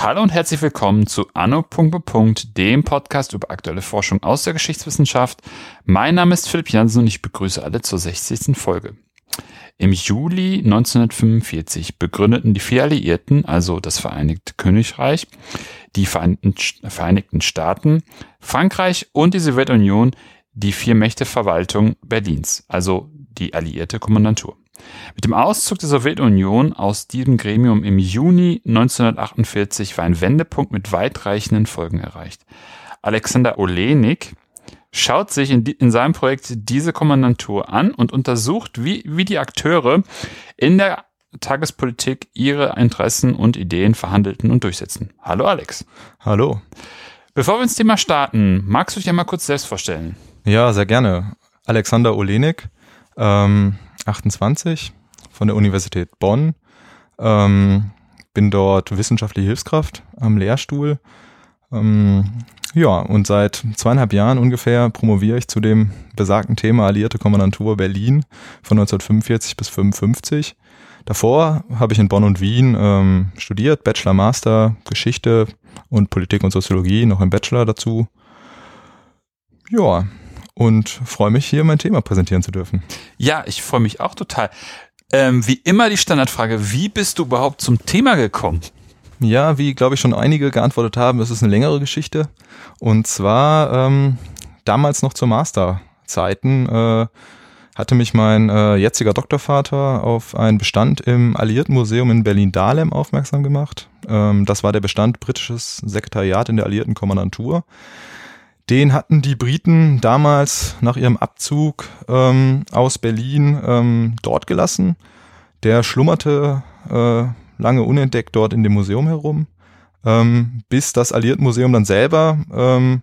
Hallo und herzlich willkommen zu Anno. dem Podcast über aktuelle Forschung aus der Geschichtswissenschaft. Mein Name ist Philipp Jansen und ich begrüße alle zur 60. Folge. Im Juli 1945 begründeten die vier Alliierten, also das Vereinigte Königreich, die Vereinigten Staaten, Frankreich und die Sowjetunion die Vier-Mächte-Verwaltung Berlins, also die alliierte Kommandantur. Mit dem Auszug der Sowjetunion aus diesem Gremium im Juni 1948 war ein Wendepunkt mit weitreichenden Folgen erreicht. Alexander Olenik schaut sich in, die, in seinem Projekt diese Kommandantur an und untersucht, wie, wie die Akteure in der Tagespolitik ihre Interessen und Ideen verhandelten und durchsetzen. Hallo Alex. Hallo. Bevor wir ins Thema starten, magst du dich einmal kurz selbst vorstellen? Ja, sehr gerne. Alexander Olenik, ähm, 28 von der Universität Bonn. Ähm, bin dort wissenschaftliche Hilfskraft am Lehrstuhl. Ähm, ja, und seit zweieinhalb Jahren ungefähr promoviere ich zu dem besagten Thema Alliierte Kommandantur Berlin von 1945 bis 1955. Davor habe ich in Bonn und Wien ähm, studiert, Bachelor, Master, Geschichte und Politik und Soziologie, noch im Bachelor dazu. Ja, und freue mich hier mein Thema präsentieren zu dürfen. Ja, ich freue mich auch total. Ähm, wie immer die Standardfrage, wie bist du überhaupt zum Thema gekommen? Ja, wie glaube ich schon einige geantwortet haben, es ist eine längere Geschichte. Und zwar ähm, damals noch zur Masterzeiten äh, hatte mich mein äh, jetziger Doktorvater auf einen Bestand im Alliiertenmuseum in Berlin-Dahlem aufmerksam gemacht. Ähm, das war der Bestand britisches Sekretariat in der Alliierten Kommandantur. Den hatten die Briten damals nach ihrem Abzug ähm, aus Berlin ähm, dort gelassen. Der schlummerte äh, lange unentdeckt dort in dem Museum herum, ähm, bis das Alliiertenmuseum dann selber ähm,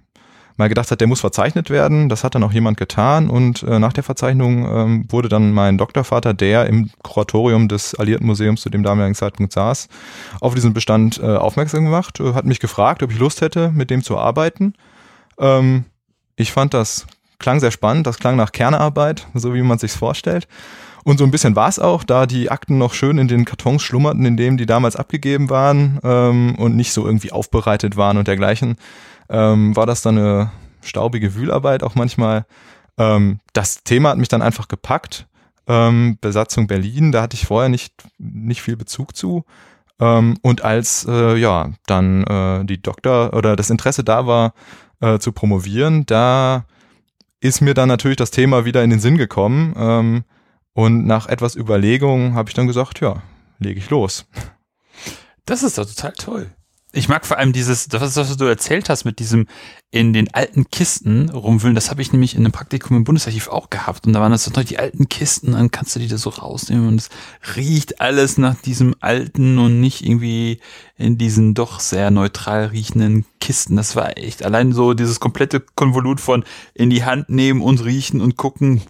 mal gedacht hat, der muss verzeichnet werden. Das hat dann auch jemand getan und äh, nach der Verzeichnung ähm, wurde dann mein Doktorvater, der im Kuratorium des Alliiertenmuseums zu dem damaligen Zeitpunkt saß, auf diesen Bestand äh, aufmerksam gemacht, äh, hat mich gefragt, ob ich Lust hätte, mit dem zu arbeiten. Ähm, ich fand das klang sehr spannend, das klang nach Kernarbeit, so wie man sich's vorstellt. Und so ein bisschen war es auch, da die Akten noch schön in den Kartons schlummerten, in denen die damals abgegeben waren ähm, und nicht so irgendwie aufbereitet waren und dergleichen, ähm, war das dann eine staubige Wühlarbeit auch manchmal. Ähm, das Thema hat mich dann einfach gepackt. Ähm, Besatzung Berlin, da hatte ich vorher nicht, nicht viel Bezug zu. Ähm, und als äh, ja dann äh, die Doktor oder das Interesse da war, äh, zu promovieren, da ist mir dann natürlich das Thema wieder in den Sinn gekommen. Ähm, und nach etwas Überlegung habe ich dann gesagt, ja, lege ich los. Das ist doch total toll. Ich mag vor allem dieses, das, was du erzählt hast mit diesem in den alten Kisten rumwühlen, das habe ich nämlich in einem Praktikum im Bundesarchiv auch gehabt. Und da waren das doch die alten Kisten, dann kannst du die da so rausnehmen und es riecht alles nach diesem alten und nicht irgendwie in diesen doch sehr neutral riechenden Kisten. Das war echt allein so dieses komplette Konvolut von in die Hand nehmen und riechen und gucken.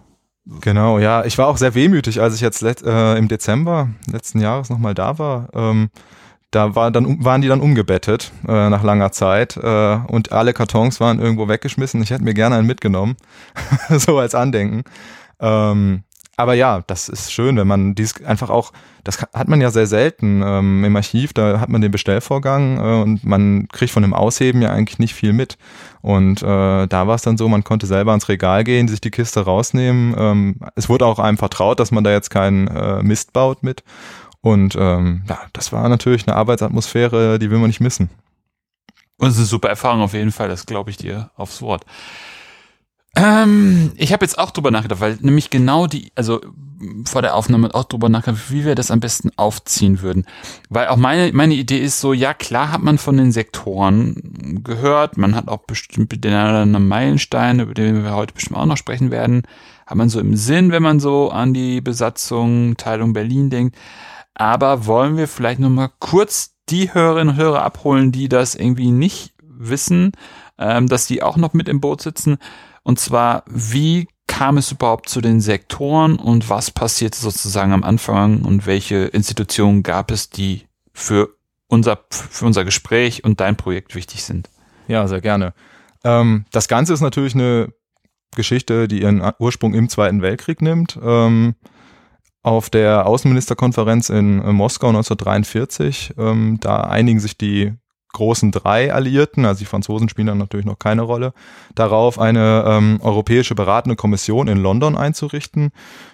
Genau, ja. Ich war auch sehr wehmütig, als ich jetzt äh, im Dezember letzten Jahres nochmal da war. Ähm da war dann, waren die dann umgebettet äh, nach langer Zeit äh, und alle Kartons waren irgendwo weggeschmissen. Ich hätte mir gerne einen mitgenommen, so als Andenken. Ähm, aber ja, das ist schön, wenn man dies einfach auch, das hat man ja sehr selten ähm, im Archiv, da hat man den Bestellvorgang äh, und man kriegt von dem Ausheben ja eigentlich nicht viel mit. Und äh, da war es dann so, man konnte selber ans Regal gehen, sich die Kiste rausnehmen. Ähm, es wurde auch einem vertraut, dass man da jetzt keinen äh, Mist baut mit. Und ähm, ja, das war natürlich eine Arbeitsatmosphäre, die will man nicht missen. Und es ist eine super Erfahrung auf jeden Fall, das glaube ich dir aufs Wort. Ähm, ich habe jetzt auch drüber nachgedacht, weil nämlich genau die, also vor der Aufnahme auch drüber nachgedacht, wie wir das am besten aufziehen würden. Weil auch meine, meine Idee ist so, ja klar hat man von den Sektoren gehört, man hat auch bestimmt den anderen Meilenstein, über den wir heute bestimmt auch noch sprechen werden, hat man so im Sinn, wenn man so an die Besatzung, Teilung Berlin denkt. Aber wollen wir vielleicht noch mal kurz die Hörerinnen und Hörer abholen, die das irgendwie nicht wissen, ähm, dass die auch noch mit im Boot sitzen. Und zwar, wie kam es überhaupt zu den Sektoren und was passierte sozusagen am Anfang und welche Institutionen gab es, die für unser, für unser Gespräch und dein Projekt wichtig sind? Ja, sehr gerne. Ähm, das Ganze ist natürlich eine Geschichte, die ihren Ursprung im Zweiten Weltkrieg nimmt. Ähm, auf der Außenministerkonferenz in äh, Moskau 1943, ähm, da einigen sich die großen drei Alliierten, also die Franzosen spielen dann natürlich noch keine Rolle, darauf eine ähm, europäische beratende Kommission in London einzurichten.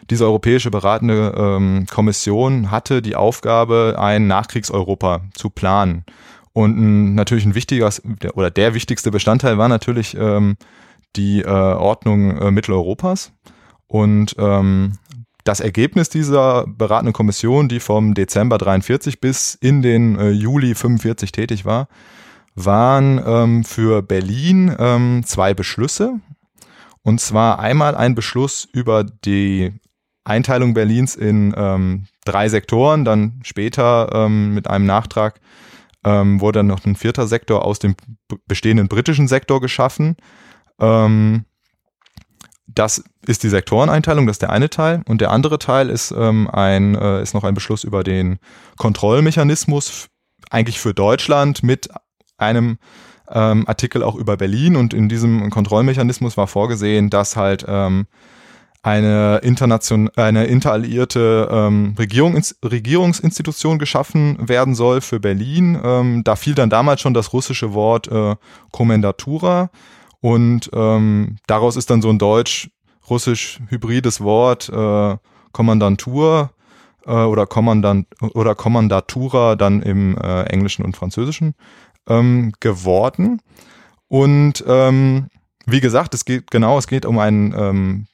Diese europäische beratende ähm, Kommission hatte die Aufgabe, ein Nachkriegseuropa zu planen. Und ein, natürlich ein wichtiger oder der wichtigste Bestandteil war natürlich ähm, die äh, Ordnung äh, Mitteleuropas. Und ähm, das Ergebnis dieser beratenden Kommission, die vom Dezember 43 bis in den äh, Juli 45 tätig war, waren ähm, für Berlin ähm, zwei Beschlüsse. Und zwar einmal ein Beschluss über die Einteilung Berlins in ähm, drei Sektoren, dann später ähm, mit einem Nachtrag ähm, wurde dann noch ein vierter Sektor aus dem bestehenden britischen Sektor geschaffen. Ähm, das ist die Sektoreneinteilung, das ist der eine Teil. Und der andere Teil ist, ähm, ein, äh, ist noch ein Beschluss über den Kontrollmechanismus, eigentlich für Deutschland mit einem ähm, Artikel auch über Berlin. Und in diesem Kontrollmechanismus war vorgesehen, dass halt ähm, eine, internation eine interalliierte ähm, Regierung, Regierungsinstitution geschaffen werden soll für Berlin. Ähm, da fiel dann damals schon das russische Wort äh, Kommendatura und ähm, daraus ist dann so ein deutsch-russisch-hybrides Wort äh, Kommandantur äh, oder Kommandant oder Kommandatura dann im äh, Englischen und Französischen ähm, geworden. Und ähm, wie gesagt, es geht genau, es geht um einen ähm,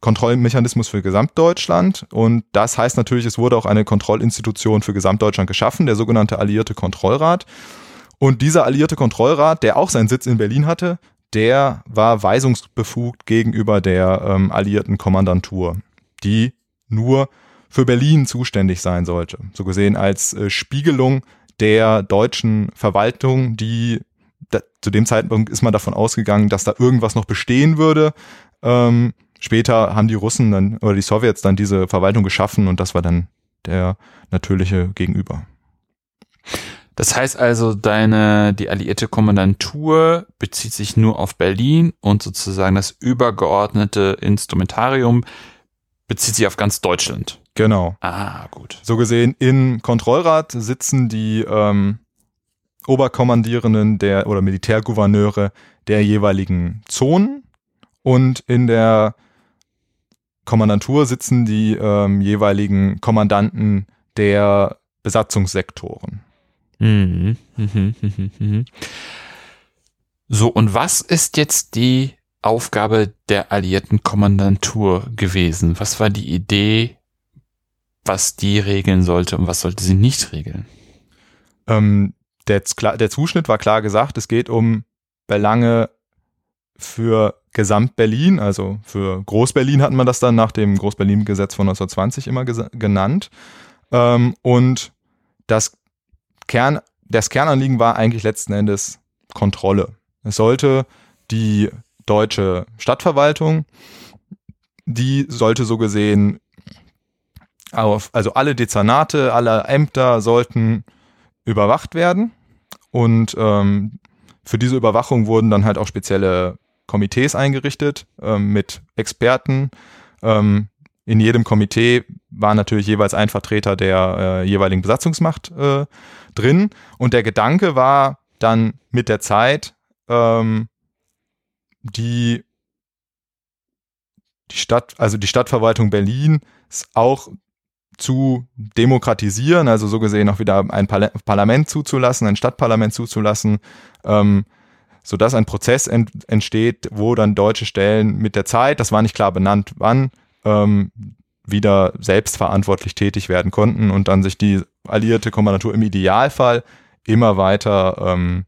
Kontrollmechanismus für Gesamtdeutschland und das heißt natürlich, es wurde auch eine Kontrollinstitution für Gesamtdeutschland geschaffen, der sogenannte Alliierte Kontrollrat. Und dieser Alliierte Kontrollrat, der auch seinen Sitz in Berlin hatte, der war weisungsbefugt gegenüber der ähm, alliierten Kommandantur, die nur für Berlin zuständig sein sollte. So gesehen als äh, Spiegelung der deutschen Verwaltung, die da, zu dem Zeitpunkt ist man davon ausgegangen, dass da irgendwas noch bestehen würde. Ähm, später haben die Russen dann oder die Sowjets dann diese Verwaltung geschaffen und das war dann der natürliche Gegenüber. Das heißt also, deine, die alliierte Kommandantur bezieht sich nur auf Berlin und sozusagen das übergeordnete Instrumentarium bezieht sich auf ganz Deutschland. Genau. Ah, gut. So gesehen, im Kontrollrat sitzen die ähm, Oberkommandierenden der oder Militärgouverneure der jeweiligen Zonen und in der Kommandantur sitzen die ähm, jeweiligen Kommandanten der Besatzungssektoren. Mhm. Mhm. Mhm. So, und was ist jetzt die Aufgabe der alliierten Kommandantur gewesen? Was war die Idee, was die regeln sollte und was sollte sie nicht regeln? Ähm, der, der Zuschnitt war klar gesagt, es geht um Belange für Gesamt-Berlin, also für Groß-Berlin hatten wir das dann nach dem Groß-Berlin-Gesetz von 1920 immer genannt. Ähm, und das Kern, das Kernanliegen war eigentlich letzten Endes Kontrolle. Es sollte die deutsche Stadtverwaltung, die sollte so gesehen auf, also alle Dezernate, alle Ämter sollten überwacht werden. Und ähm, für diese Überwachung wurden dann halt auch spezielle Komitees eingerichtet ähm, mit Experten. Ähm, in jedem Komitee war natürlich jeweils ein Vertreter der äh, jeweiligen Besatzungsmacht äh, drin. Und der Gedanke war dann mit der Zeit, ähm, die, die Stadt, also die Stadtverwaltung Berlin auch zu demokratisieren, also so gesehen auch wieder ein Parlament zuzulassen, ein Stadtparlament zuzulassen, ähm, sodass ein Prozess ent entsteht, wo dann deutsche Stellen mit der Zeit, das war nicht klar benannt, wann, ähm, wieder selbstverantwortlich tätig werden konnten und dann sich die alliierte Kommandatur im Idealfall immer weiter ähm,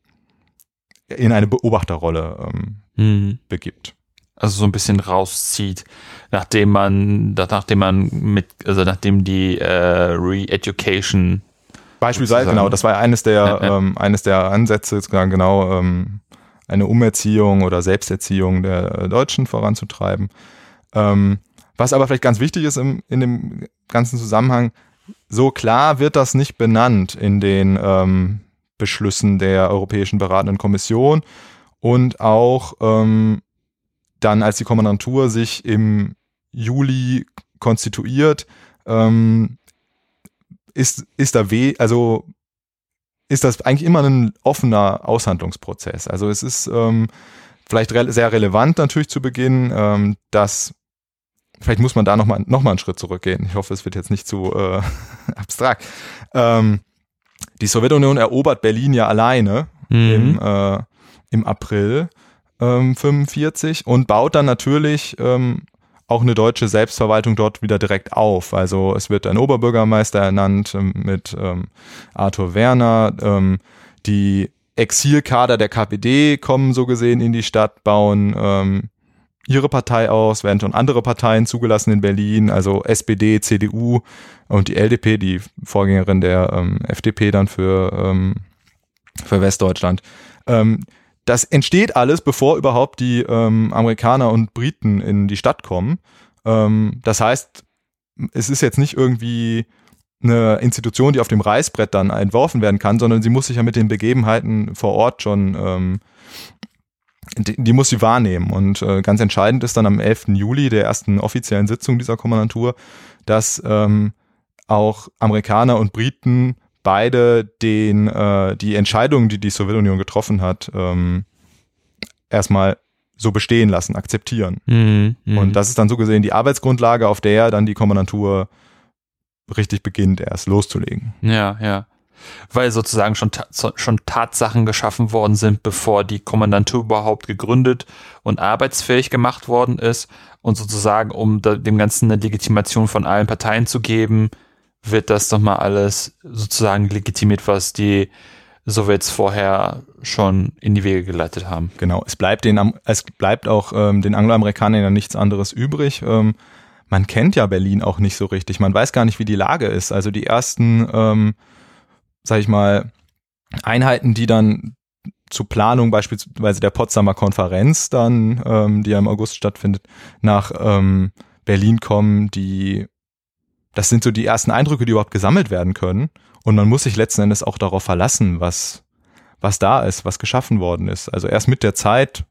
in eine Beobachterrolle ähm, mhm. begibt. Also so ein bisschen rauszieht, nachdem man, nachdem man mit, also nachdem die äh, Re-Education Beispielsweise, genau, das war eines der, ja, ja. Ähm, eines der Ansätze, genau, ähm, eine Umerziehung oder Selbsterziehung der Deutschen voranzutreiben. Ähm, was aber vielleicht ganz wichtig ist im, in dem ganzen Zusammenhang, so klar wird das nicht benannt in den ähm, Beschlüssen der Europäischen Beratenden Kommission. und auch ähm, dann, als die Kommandantur sich im Juli konstituiert, ähm, ist, ist da weh, also ist das eigentlich immer ein offener Aushandlungsprozess. Also es ist ähm, vielleicht re sehr relevant natürlich zu Beginn, ähm, dass vielleicht muss man da nochmal noch mal einen Schritt zurückgehen. Ich hoffe, es wird jetzt nicht zu äh, abstrakt. Ähm, die Sowjetunion erobert Berlin ja alleine mhm. im, äh, im April ähm, 45 und baut dann natürlich ähm, auch eine deutsche Selbstverwaltung dort wieder direkt auf. Also es wird ein Oberbürgermeister ernannt ähm, mit ähm, Arthur Werner. Ähm, die Exilkader der KPD kommen so gesehen in die Stadt, bauen ähm, ihre Partei aus, werden schon andere Parteien zugelassen in Berlin, also SPD, CDU und die LDP, die Vorgängerin der ähm, FDP dann für, ähm, für Westdeutschland. Ähm, das entsteht alles, bevor überhaupt die ähm, Amerikaner und Briten in die Stadt kommen. Ähm, das heißt, es ist jetzt nicht irgendwie eine Institution, die auf dem Reißbrett dann entworfen werden kann, sondern sie muss sich ja mit den Begebenheiten vor Ort schon, ähm, die, die muss sie wahrnehmen. Und äh, ganz entscheidend ist dann am 11. Juli, der ersten offiziellen Sitzung dieser Kommandantur, dass ähm, auch Amerikaner und Briten beide den äh, die Entscheidungen, die die Sowjetunion getroffen hat, ähm, erstmal so bestehen lassen, akzeptieren. Mhm, mh. Und das ist dann so gesehen die Arbeitsgrundlage, auf der dann die Kommandantur richtig beginnt, erst loszulegen. Ja, ja. Weil sozusagen schon, ta schon Tatsachen geschaffen worden sind, bevor die Kommandantur überhaupt gegründet und arbeitsfähig gemacht worden ist. Und sozusagen, um dem Ganzen eine Legitimation von allen Parteien zu geben, wird das doch mal alles sozusagen legitimiert, was die Sowjets vorher schon in die Wege geleitet haben. Genau, es bleibt den, es bleibt auch ähm, den Angloamerikanern ja nichts anderes übrig. Ähm, man kennt ja Berlin auch nicht so richtig. Man weiß gar nicht, wie die Lage ist. Also die ersten, ähm, sag ich mal, Einheiten, die dann zur Planung beispielsweise der Potsdamer Konferenz dann, ähm, die ja im August stattfindet, nach ähm, Berlin kommen, die das sind so die ersten Eindrücke, die überhaupt gesammelt werden können. Und man muss sich letzten Endes auch darauf verlassen, was, was da ist, was geschaffen worden ist. Also erst mit der Zeit,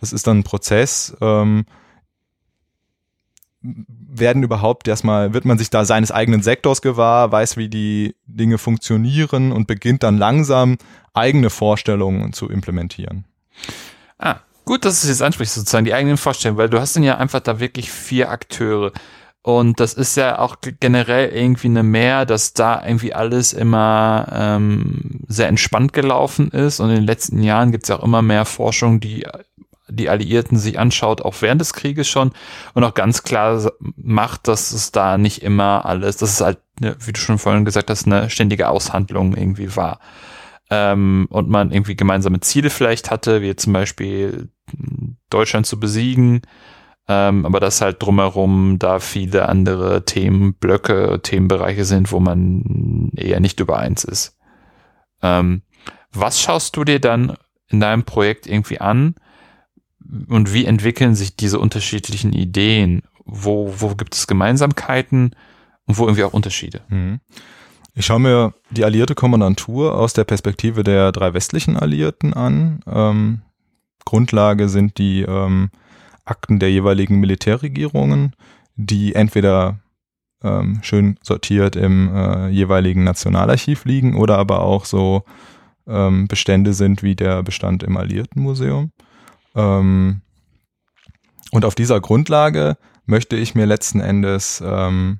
das ist dann ein Prozess, ähm, werden überhaupt erstmal, wird man sich da seines eigenen Sektors gewahr, weiß, wie die Dinge funktionieren und beginnt dann langsam eigene Vorstellungen zu implementieren. Ah, gut, dass du es jetzt ansprichst, sozusagen die eigenen Vorstellungen, weil du hast dann ja einfach da wirklich vier Akteure. Und das ist ja auch generell irgendwie eine Mehr, dass da irgendwie alles immer ähm, sehr entspannt gelaufen ist. Und in den letzten Jahren gibt es ja auch immer mehr Forschung, die die Alliierten sich anschaut, auch während des Krieges schon, und auch ganz klar macht, dass es da nicht immer alles, dass es halt, wie du schon vorhin gesagt hast, eine ständige Aushandlung irgendwie war. Ähm, und man irgendwie gemeinsame Ziele vielleicht hatte, wie zum Beispiel Deutschland zu besiegen ähm, aber dass halt drumherum da viele andere Themenblöcke, Themenbereiche sind, wo man eher nicht übereins ist. Ähm, was schaust du dir dann in deinem Projekt irgendwie an und wie entwickeln sich diese unterschiedlichen Ideen? Wo, wo gibt es Gemeinsamkeiten und wo irgendwie auch Unterschiede? Mhm. Ich schaue mir die alliierte Kommandantur aus der Perspektive der drei westlichen Alliierten an. Ähm, Grundlage sind die ähm, Akten der jeweiligen Militärregierungen, die entweder ähm, schön sortiert im äh, jeweiligen Nationalarchiv liegen oder aber auch so ähm, Bestände sind wie der Bestand im Alliiertenmuseum. Ähm, und auf dieser Grundlage möchte ich mir letzten Endes, ähm,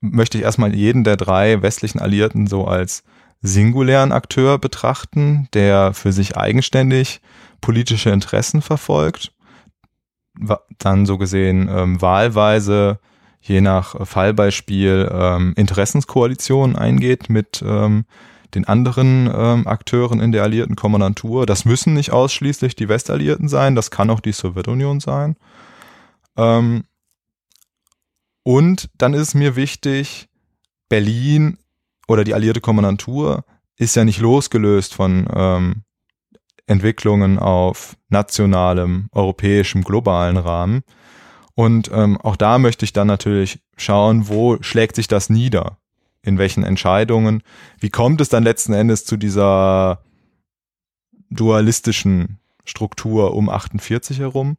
möchte ich erstmal jeden der drei westlichen Alliierten so als singulären Akteur betrachten, der für sich eigenständig politische Interessen verfolgt. Dann so gesehen ähm, wahlweise je nach Fallbeispiel ähm, Interessenskoalitionen eingeht mit ähm, den anderen ähm, Akteuren in der alliierten Kommandantur. Das müssen nicht ausschließlich die Westalliierten sein, das kann auch die Sowjetunion sein. Ähm, und dann ist mir wichtig, Berlin oder die alliierte Kommandantur ist ja nicht losgelöst von ähm, Entwicklungen auf nationalem, europäischem, globalen Rahmen. Und ähm, auch da möchte ich dann natürlich schauen, wo schlägt sich das nieder? In welchen Entscheidungen? Wie kommt es dann letzten Endes zu dieser dualistischen Struktur um 48 herum.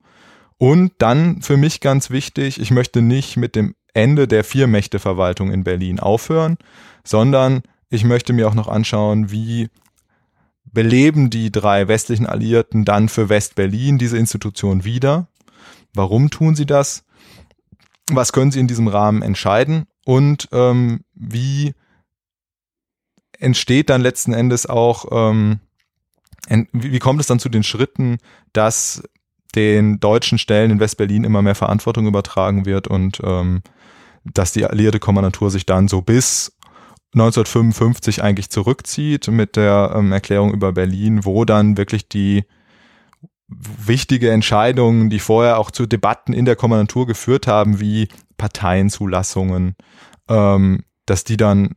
Und dann für mich ganz wichtig, ich möchte nicht mit dem Ende der Viermächteverwaltung in Berlin aufhören, sondern ich möchte mir auch noch anschauen, wie beleben die drei westlichen Alliierten dann für West-Berlin diese Institution wieder? Warum tun sie das? Was können sie in diesem Rahmen entscheiden? Und ähm, wie entsteht dann letzten Endes auch, ähm, wie, kommt es dann zu den Schritten, dass den deutschen Stellen in West-Berlin immer mehr Verantwortung übertragen wird und ähm, dass die alliierte Kommandantur sich dann so bis 1955 eigentlich zurückzieht mit der ähm, Erklärung über Berlin, wo dann wirklich die wichtige Entscheidungen, die vorher auch zu Debatten in der Kommandantur geführt haben, wie Parteienzulassungen, ähm, dass die dann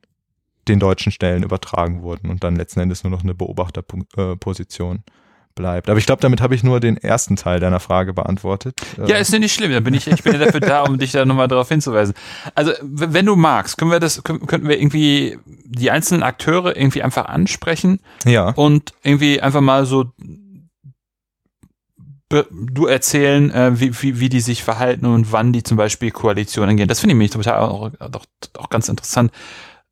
den deutschen Stellen übertragen wurden und dann letzten Endes nur noch eine Beobachterposition. Äh, bleibt. Aber ich glaube, damit habe ich nur den ersten Teil deiner Frage beantwortet. Ja, ist ja nicht schlimm. Da bin ich, ich bin ja dafür da, um dich da nochmal darauf hinzuweisen. Also, wenn du magst, können wir das, könnten wir irgendwie die einzelnen Akteure irgendwie einfach ansprechen. Ja. Und irgendwie einfach mal so du erzählen, äh, wie, wie, wie die sich verhalten und wann die zum Beispiel Koalitionen gehen. Das finde ich mich total auch, auch, auch ganz interessant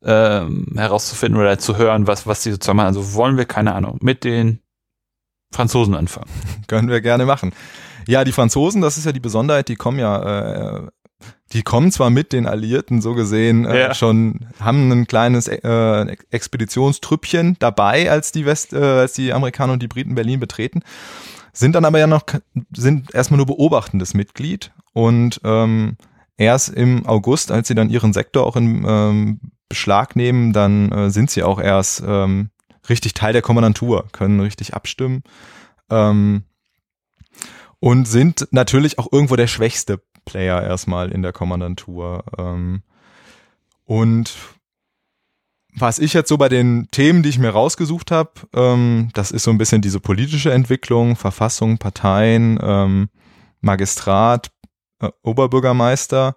ähm, herauszufinden oder zu hören, was, was die sozusagen machen. Also wollen wir, keine Ahnung, mit den Franzosen anfangen. Können wir gerne machen. Ja, die Franzosen, das ist ja die Besonderheit, die kommen ja, äh, die kommen zwar mit den Alliierten so gesehen äh, ja. schon, haben ein kleines äh, Expeditionstrüppchen dabei, als die West, äh, als die Amerikaner und die Briten Berlin betreten, sind dann aber ja noch, sind erstmal nur beobachtendes Mitglied und ähm, erst im August, als sie dann ihren Sektor auch in ähm, Beschlag nehmen, dann äh, sind sie auch erst ähm, richtig Teil der Kommandantur, können richtig abstimmen ähm, und sind natürlich auch irgendwo der schwächste Player erstmal in der Kommandantur. Ähm, und was ich jetzt so bei den Themen, die ich mir rausgesucht habe, ähm, das ist so ein bisschen diese politische Entwicklung, Verfassung, Parteien, ähm, Magistrat, äh, Oberbürgermeister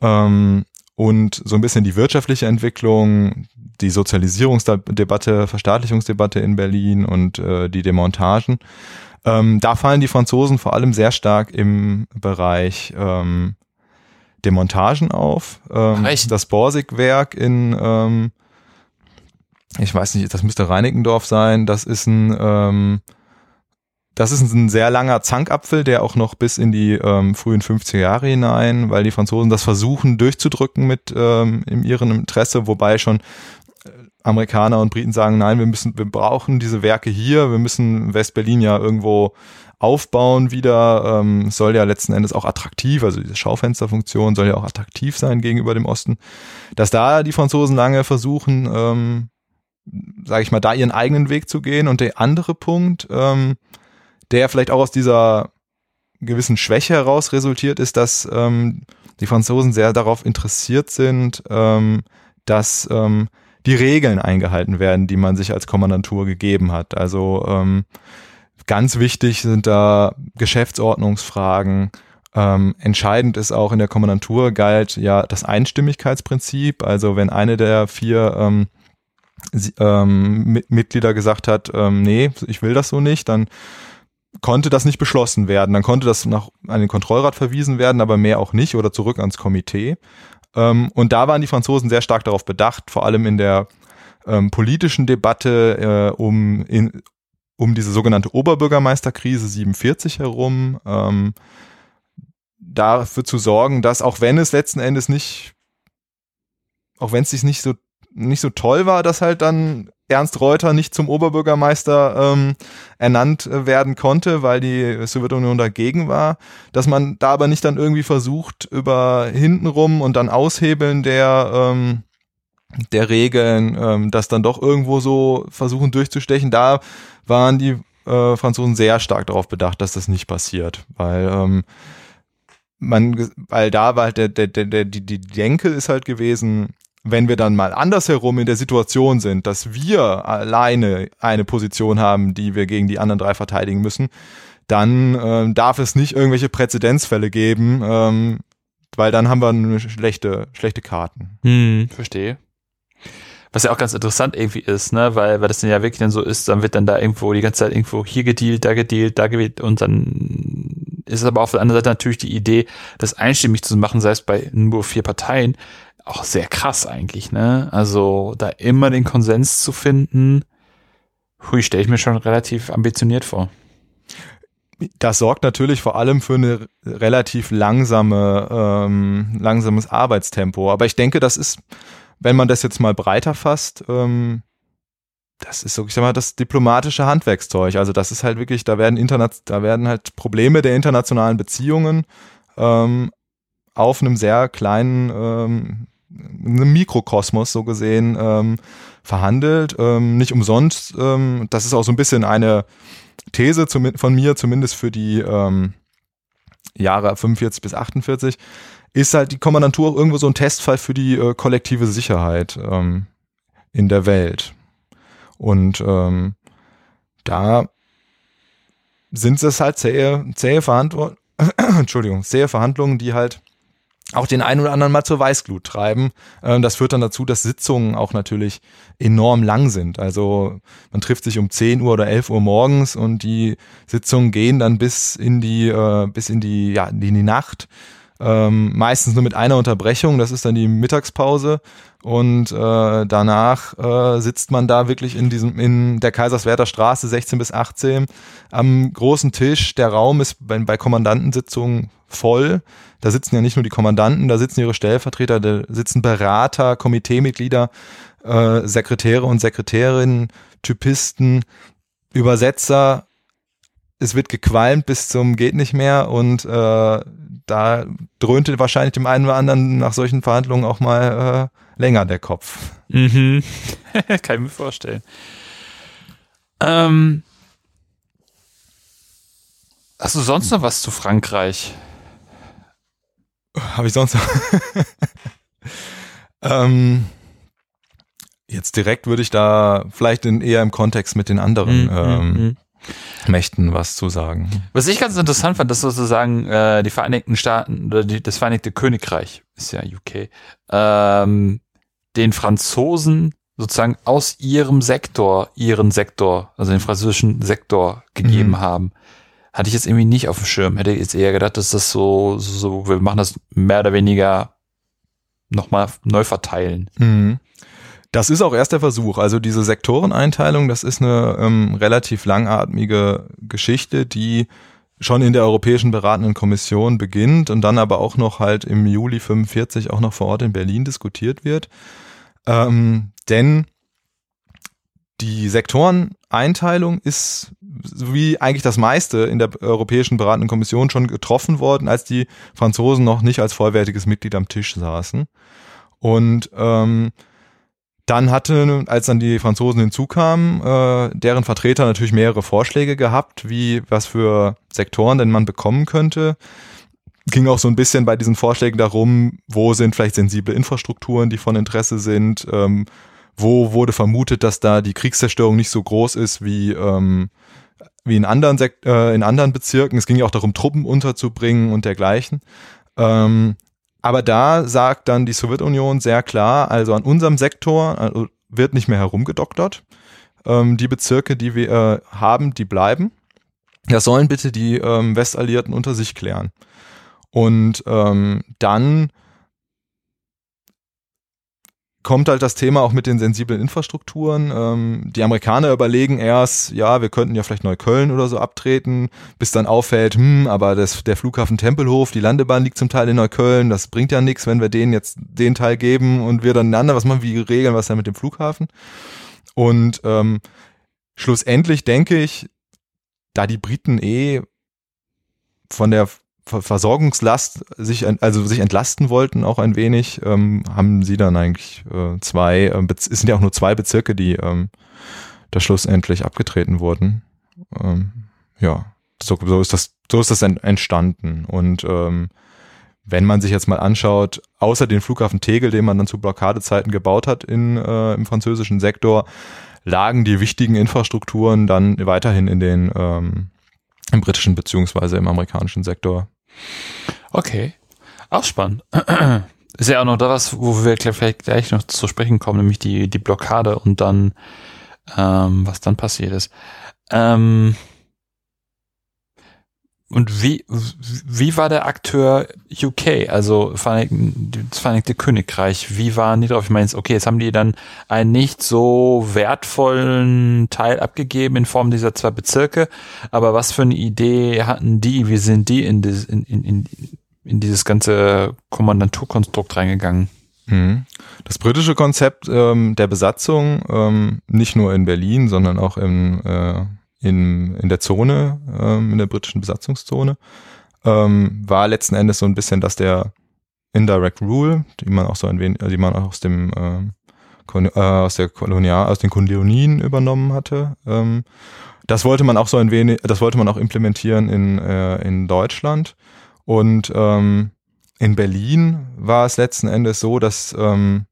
ähm, und so ein bisschen die wirtschaftliche Entwicklung, die Sozialisierungsdebatte, Verstaatlichungsdebatte in Berlin und äh, die Demontagen. Ähm, da fallen die Franzosen vor allem sehr stark im Bereich ähm, Demontagen auf. Ähm, das Borsig-Werk in, ähm, ich weiß nicht, das müsste Reinickendorf sein. Das ist ein ähm, das ist ein sehr langer Zankapfel, der auch noch bis in die ähm, frühen 50er Jahre hinein, weil die Franzosen das versuchen durchzudrücken mit ähm, in ihrem Interesse, wobei schon äh, Amerikaner und Briten sagen, nein, wir müssen, wir brauchen diese Werke hier, wir müssen West-Berlin ja irgendwo aufbauen wieder, ähm, soll ja letzten Endes auch attraktiv, also diese Schaufensterfunktion soll ja auch attraktiv sein gegenüber dem Osten, dass da die Franzosen lange versuchen, ähm, sage ich mal, da ihren eigenen Weg zu gehen. Und der andere Punkt, ähm, der vielleicht auch aus dieser gewissen Schwäche heraus resultiert, ist, dass ähm, die Franzosen sehr darauf interessiert sind, ähm, dass ähm, die Regeln eingehalten werden, die man sich als Kommandantur gegeben hat. Also ähm, ganz wichtig sind da Geschäftsordnungsfragen. Ähm, entscheidend ist auch in der Kommandantur galt ja das Einstimmigkeitsprinzip. Also wenn eine der vier ähm, ähm, Mitglieder gesagt hat, ähm, nee, ich will das so nicht, dann konnte das nicht beschlossen werden. Dann konnte das nach an den Kontrollrat verwiesen werden, aber mehr auch nicht oder zurück ans Komitee. Ähm, und da waren die Franzosen sehr stark darauf bedacht, vor allem in der ähm, politischen Debatte äh, um, in, um diese sogenannte Oberbürgermeisterkrise 47 herum, ähm, dafür zu sorgen, dass auch wenn es letzten Endes nicht, auch wenn es sich nicht so nicht so toll war, dass halt dann Ernst Reuter nicht zum Oberbürgermeister ähm, ernannt äh, werden konnte, weil die Sowjetunion dagegen war, dass man da aber nicht dann irgendwie versucht, über hintenrum und dann Aushebeln der, ähm, der Regeln, ähm, das dann doch irgendwo so versuchen durchzustechen. Da waren die äh, Franzosen sehr stark darauf bedacht, dass das nicht passiert, weil ähm, man, weil da war halt der, der, der, der, die, die Denke ist halt gewesen, wenn wir dann mal andersherum in der Situation sind, dass wir alleine eine Position haben, die wir gegen die anderen drei verteidigen müssen, dann äh, darf es nicht irgendwelche Präzedenzfälle geben, ähm, weil dann haben wir eine schlechte, schlechte Karten. Hm, verstehe. Was ja auch ganz interessant irgendwie ist, ne, weil, weil das dann ja wirklich dann so ist, dann wird dann da irgendwo die ganze Zeit irgendwo hier gedealt, da gedealt, da gewählt und dann ist aber auf der anderen Seite natürlich die Idee, das einstimmig zu machen, sei es bei nur vier Parteien, auch sehr krass eigentlich, ne? Also da immer den Konsens zu finden, hui, stelle ich mir schon relativ ambitioniert vor. Das sorgt natürlich vor allem für eine relativ langsame, ähm, langsames Arbeitstempo. Aber ich denke, das ist, wenn man das jetzt mal breiter fasst, ähm, das ist so, ich sag mal, das diplomatische Handwerkszeug. Also das ist halt wirklich, da werden Internet, da werden halt Probleme der internationalen Beziehungen ähm, auf einem sehr kleinen ähm, einem Mikrokosmos so gesehen ähm, verhandelt. Ähm, nicht umsonst. Ähm, das ist auch so ein bisschen eine These von mir, zumindest für die ähm, Jahre 45 bis 48, ist halt die Kommandantur irgendwo so ein Testfall für die äh, kollektive Sicherheit ähm, in der Welt. Und ähm, da sind es halt zähe, zähe Verhandlungen, Entschuldigung, zähe Verhandlungen, die halt auch den einen oder anderen mal zur Weißglut treiben. Ähm, das führt dann dazu, dass Sitzungen auch natürlich enorm lang sind. Also man trifft sich um 10 Uhr oder 11 Uhr morgens und die Sitzungen gehen dann bis in die, äh, bis in die, ja, in die Nacht. Ähm, meistens nur mit einer Unterbrechung, das ist dann die Mittagspause und äh, danach äh, sitzt man da wirklich in diesem in der Kaiserswerther Straße 16 bis 18 am großen Tisch. Der Raum ist bei, bei Kommandantensitzungen voll. Da sitzen ja nicht nur die Kommandanten, da sitzen ihre Stellvertreter, da sitzen Berater, Komiteemitglieder, äh, Sekretäre und Sekretärinnen, Typisten, Übersetzer. Es wird gequalmt bis zum geht nicht mehr und äh, da dröhnte wahrscheinlich dem einen oder anderen nach solchen Verhandlungen auch mal äh, länger der Kopf. Mhm. Kann ich mir vorstellen. Ähm, hast du sonst noch was zu Frankreich? Habe ich sonst noch? ähm, jetzt direkt würde ich da vielleicht in, eher im Kontext mit den anderen mhm, ähm, mhm. Mächten was zu sagen. Was ich ganz interessant fand, dass sozusagen äh, die Vereinigten Staaten oder die, das Vereinigte Königreich, ist ja UK, ähm, den Franzosen sozusagen aus ihrem Sektor, ihren Sektor, also den französischen Sektor gegeben mhm. haben hatte ich jetzt irgendwie nicht auf dem Schirm. Hätte ich jetzt eher gedacht, dass das so, so wir machen das mehr oder weniger nochmal neu verteilen. Mhm. Das ist auch erst der Versuch. Also diese Sektoreneinteilung, das ist eine ähm, relativ langatmige Geschichte, die schon in der Europäischen Beratenden Kommission beginnt und dann aber auch noch halt im Juli 45 auch noch vor Ort in Berlin diskutiert wird. Ähm, denn die Sektoreneinteilung ist wie eigentlich das meiste in der Europäischen Beratenden Kommission schon getroffen worden, als die Franzosen noch nicht als vollwertiges Mitglied am Tisch saßen. Und ähm, dann hatte, als dann die Franzosen hinzukamen, äh, deren Vertreter natürlich mehrere Vorschläge gehabt, wie was für Sektoren denn man bekommen könnte. Ging auch so ein bisschen bei diesen Vorschlägen darum, wo sind vielleicht sensible Infrastrukturen, die von Interesse sind, ähm, wo wurde vermutet, dass da die Kriegszerstörung nicht so groß ist wie, ähm, wie in, anderen Sek äh, in anderen Bezirken. Es ging ja auch darum, Truppen unterzubringen und dergleichen. Ähm, aber da sagt dann die Sowjetunion sehr klar, also an unserem Sektor also wird nicht mehr herumgedoktert. Ähm, die Bezirke, die wir äh, haben, die bleiben. Das sollen bitte die ähm, Westalliierten unter sich klären. Und ähm, dann kommt halt das Thema auch mit den sensiblen Infrastrukturen. Ähm, die Amerikaner überlegen erst, ja, wir könnten ja vielleicht Neukölln oder so abtreten, bis dann auffällt, hm, aber das, der Flughafen Tempelhof, die Landebahn liegt zum Teil in Neukölln, das bringt ja nichts, wenn wir denen jetzt den Teil geben und wir dann einander, was machen wir, regeln was dann mit dem Flughafen. Und ähm, schlussendlich denke ich, da die Briten eh von der Versorgungslast sich also sich entlasten wollten auch ein wenig, ähm, haben sie dann eigentlich äh, zwei, äh, es sind ja auch nur zwei Bezirke, die ähm, da schlussendlich abgetreten wurden. Ähm, ja, so, so ist das, so ist das entstanden. Und ähm, wenn man sich jetzt mal anschaut, außer den Flughafen Tegel, den man dann zu Blockadezeiten gebaut hat in, äh, im französischen Sektor, lagen die wichtigen Infrastrukturen dann weiterhin in den ähm, im britischen beziehungsweise im amerikanischen Sektor. Okay, auch spannend. Ist ja auch noch da was, wo wir vielleicht gleich noch zu sprechen kommen, nämlich die, die Blockade und dann, ähm, was dann passiert ist. Ähm, und wie, wie war der Akteur UK, also das Vereinigte Königreich? Wie waren die drauf? Ich meine, okay, jetzt haben die dann einen nicht so wertvollen Teil abgegeben in Form dieser zwei Bezirke, aber was für eine Idee hatten die? Wie sind die in, in, in, in, in dieses ganze Kommandanturkonstrukt reingegangen? Mhm. Das britische Konzept ähm, der Besatzung, ähm, nicht nur in Berlin, sondern auch im äh, in, in der Zone, ähm, in der britischen Besatzungszone, ähm, war letzten Endes so ein bisschen, dass der Indirect Rule, die man auch so ein wenig, die man auch aus dem äh, äh, aus der Kolonial, aus den Kolonien übernommen hatte. Ähm, das wollte man auch so ein wenig, das wollte man auch implementieren in, äh, in Deutschland. Und ähm, in Berlin war es letzten Endes so, dass ähm,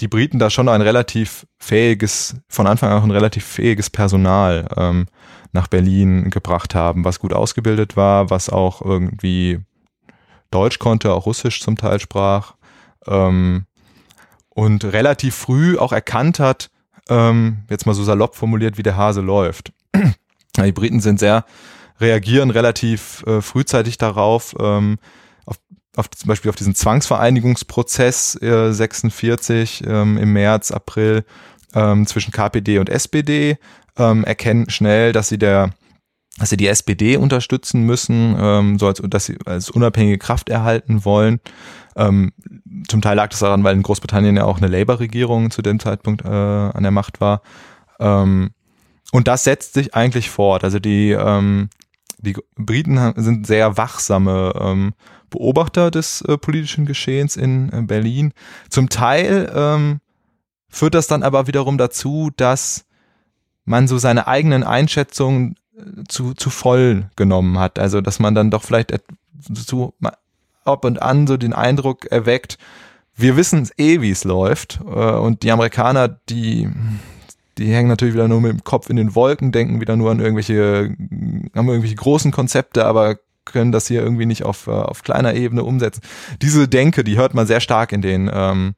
die Briten da schon ein relativ fähiges, von Anfang an auch ein relativ fähiges Personal ähm, nach Berlin gebracht haben, was gut ausgebildet war, was auch irgendwie Deutsch konnte, auch Russisch zum Teil sprach ähm, und relativ früh auch erkannt hat, ähm, jetzt mal so salopp formuliert, wie der Hase läuft. die Briten sind sehr, reagieren relativ äh, frühzeitig darauf, ähm, auf, zum Beispiel auf diesen Zwangsvereinigungsprozess äh, 46 ähm, im März, April ähm, zwischen KPD und SPD, ähm, erkennen schnell, dass sie der dass sie die SPD unterstützen müssen, ähm, so als, dass sie als unabhängige Kraft erhalten wollen. Ähm, zum Teil lag das daran, weil in Großbritannien ja auch eine Labour-Regierung zu dem Zeitpunkt äh, an der Macht war. Ähm, und das setzt sich eigentlich fort. Also die, ähm, die Briten sind sehr wachsame ähm, Beobachter des äh, politischen Geschehens in äh, Berlin. Zum Teil ähm, führt das dann aber wiederum dazu, dass man so seine eigenen Einschätzungen äh, zu, zu voll genommen hat. Also, dass man dann doch vielleicht zu ab und an so den Eindruck erweckt, wir wissen eh, wie es läuft. Äh, und die Amerikaner, die, die hängen natürlich wieder nur mit dem Kopf in den Wolken, denken wieder nur an irgendwelche, haben irgendwelche großen Konzepte, aber können das hier irgendwie nicht auf, äh, auf kleiner Ebene umsetzen. Diese Denke, die hört man sehr stark in den ähm,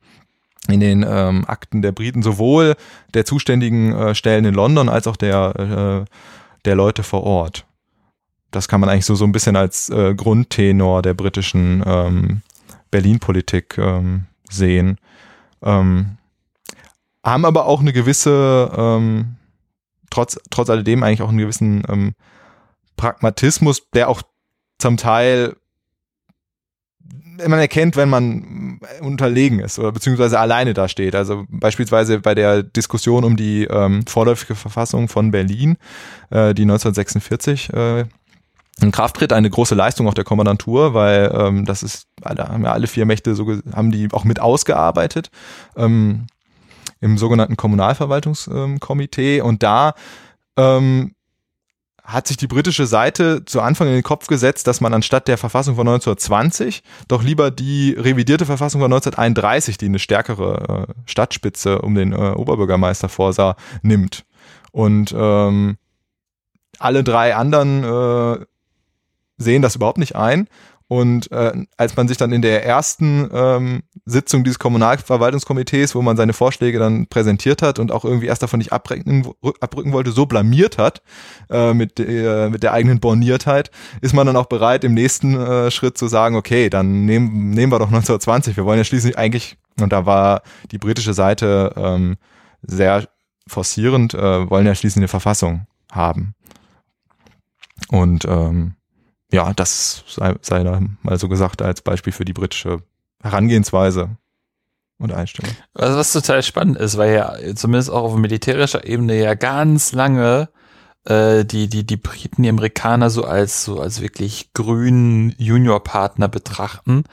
in den ähm, Akten der Briten, sowohl der zuständigen äh, Stellen in London als auch der, äh, der Leute vor Ort. Das kann man eigentlich so, so ein bisschen als äh, Grundtenor der britischen ähm, Berlin-Politik ähm, sehen. Ähm, haben aber auch eine gewisse, ähm, trotz, trotz alledem eigentlich auch einen gewissen ähm, Pragmatismus, der auch zum Teil man erkennt, wenn man unterlegen ist oder beziehungsweise alleine da steht. Also beispielsweise bei der Diskussion um die ähm, vorläufige Verfassung von Berlin, äh, die 1946 äh, in Kraft tritt, eine große Leistung auch der Kommandantur, weil ähm, das ist, alle, haben ja alle vier Mächte so haben die auch mit ausgearbeitet ähm, im sogenannten Kommunalverwaltungskomitee und da ähm, hat sich die britische Seite zu Anfang in den Kopf gesetzt, dass man anstatt der Verfassung von 1920 doch lieber die revidierte Verfassung von 1931, die eine stärkere äh, Stadtspitze um den äh, Oberbürgermeister vorsah, nimmt. Und ähm, alle drei anderen äh, sehen das überhaupt nicht ein und äh, als man sich dann in der ersten ähm, Sitzung dieses Kommunalverwaltungskomitees, wo man seine Vorschläge dann präsentiert hat und auch irgendwie erst davon nicht abrücken, abrücken wollte, so blamiert hat äh, mit, der, mit der eigenen Borniertheit, ist man dann auch bereit, im nächsten äh, Schritt zu sagen, okay, dann nehmen, nehmen wir doch 1920. Wir wollen ja schließlich eigentlich, und da war die britische Seite ähm, sehr forcierend, äh, wollen ja schließlich eine Verfassung haben. Und ähm, ja, das sei, sei da mal so gesagt als Beispiel für die britische Herangehensweise und Einstellung. Also was total spannend ist, weil ja zumindest auch auf militärischer Ebene ja ganz lange äh, die die die Briten, die Amerikaner so als so als wirklich grünen Juniorpartner betrachten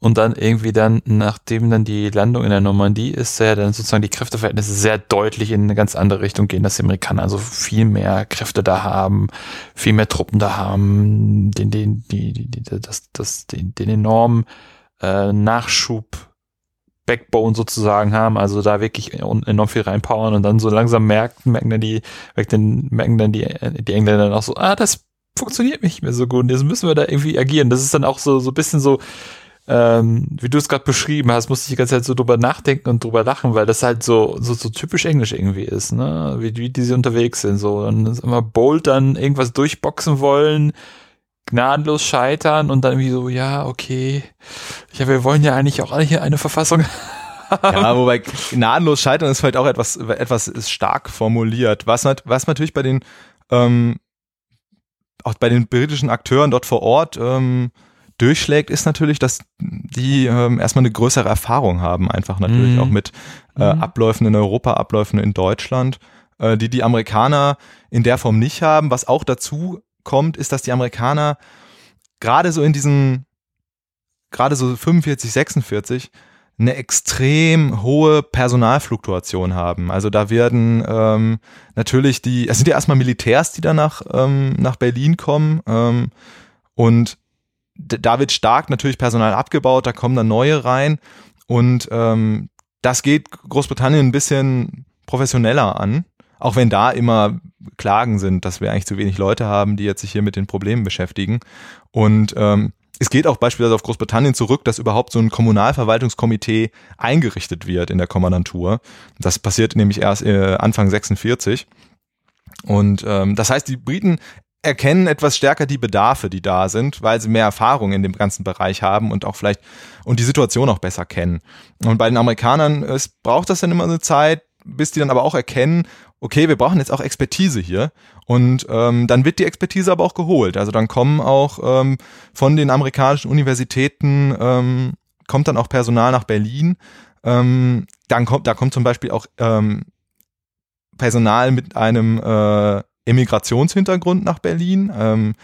und dann irgendwie dann, nachdem dann die Landung in der Normandie ist, ja dann sozusagen die Kräfteverhältnisse sehr deutlich in eine ganz andere Richtung gehen, dass die Amerikaner also viel mehr Kräfte da haben, viel mehr Truppen da haben, den, den, die, die, die das, das, den, den enormen äh, Nachschub Backbone sozusagen haben, also da wirklich enorm viel reinpowern und dann so langsam merken, merken dann die, merken dann die, die Engländer dann auch so, ah, das funktioniert nicht mehr so gut jetzt müssen wir da irgendwie agieren. Das ist dann auch so, so ein bisschen so, ähm, wie du es gerade beschrieben hast, musste ich die ganze Zeit so drüber nachdenken und drüber lachen, weil das halt so, so, so typisch Englisch irgendwie ist, ne? Wie, wie die sie unterwegs sind. So, dann ist immer bold dann irgendwas durchboxen wollen, gnadenlos scheitern und dann irgendwie so, ja, okay. Ja, wir wollen ja eigentlich auch hier eine Verfassung Ja, wobei gnadenlos scheitern ist vielleicht auch etwas, etwas stark formuliert. Was, was natürlich bei den, ähm, auch bei den britischen Akteuren dort vor Ort ähm, durchschlägt, ist natürlich, dass die ähm, erstmal eine größere Erfahrung haben, einfach natürlich mhm. auch mit äh, mhm. Abläufen in Europa, Abläufen in Deutschland, äh, die die Amerikaner in der Form nicht haben. Was auch dazu kommt, ist, dass die Amerikaner gerade so in diesen, gerade so 45, 46, eine extrem hohe Personalfluktuation haben. Also da werden ähm, natürlich die, es sind ja erstmal Militärs, die danach ähm, nach Berlin kommen ähm, und da wird stark natürlich Personal abgebaut, da kommen dann neue rein und ähm, das geht Großbritannien ein bisschen professioneller an, auch wenn da immer Klagen sind, dass wir eigentlich zu wenig Leute haben, die jetzt sich hier mit den Problemen beschäftigen. Und ähm, es geht auch beispielsweise auf Großbritannien zurück, dass überhaupt so ein Kommunalverwaltungskomitee eingerichtet wird in der Kommandantur. Das passiert nämlich erst äh, Anfang 46. Und ähm, das heißt, die Briten erkennen etwas stärker die Bedarfe, die da sind, weil sie mehr Erfahrung in dem ganzen Bereich haben und auch vielleicht und die Situation auch besser kennen. Und bei den Amerikanern es braucht das dann immer eine Zeit, bis die dann aber auch erkennen, okay, wir brauchen jetzt auch Expertise hier. Und ähm, dann wird die Expertise aber auch geholt. Also dann kommen auch ähm, von den amerikanischen Universitäten, ähm, kommt dann auch Personal nach Berlin. Ähm, dann kommt, da kommt zum Beispiel auch ähm, Personal mit einem äh, Emigrationshintergrund nach Berlin. Ähm,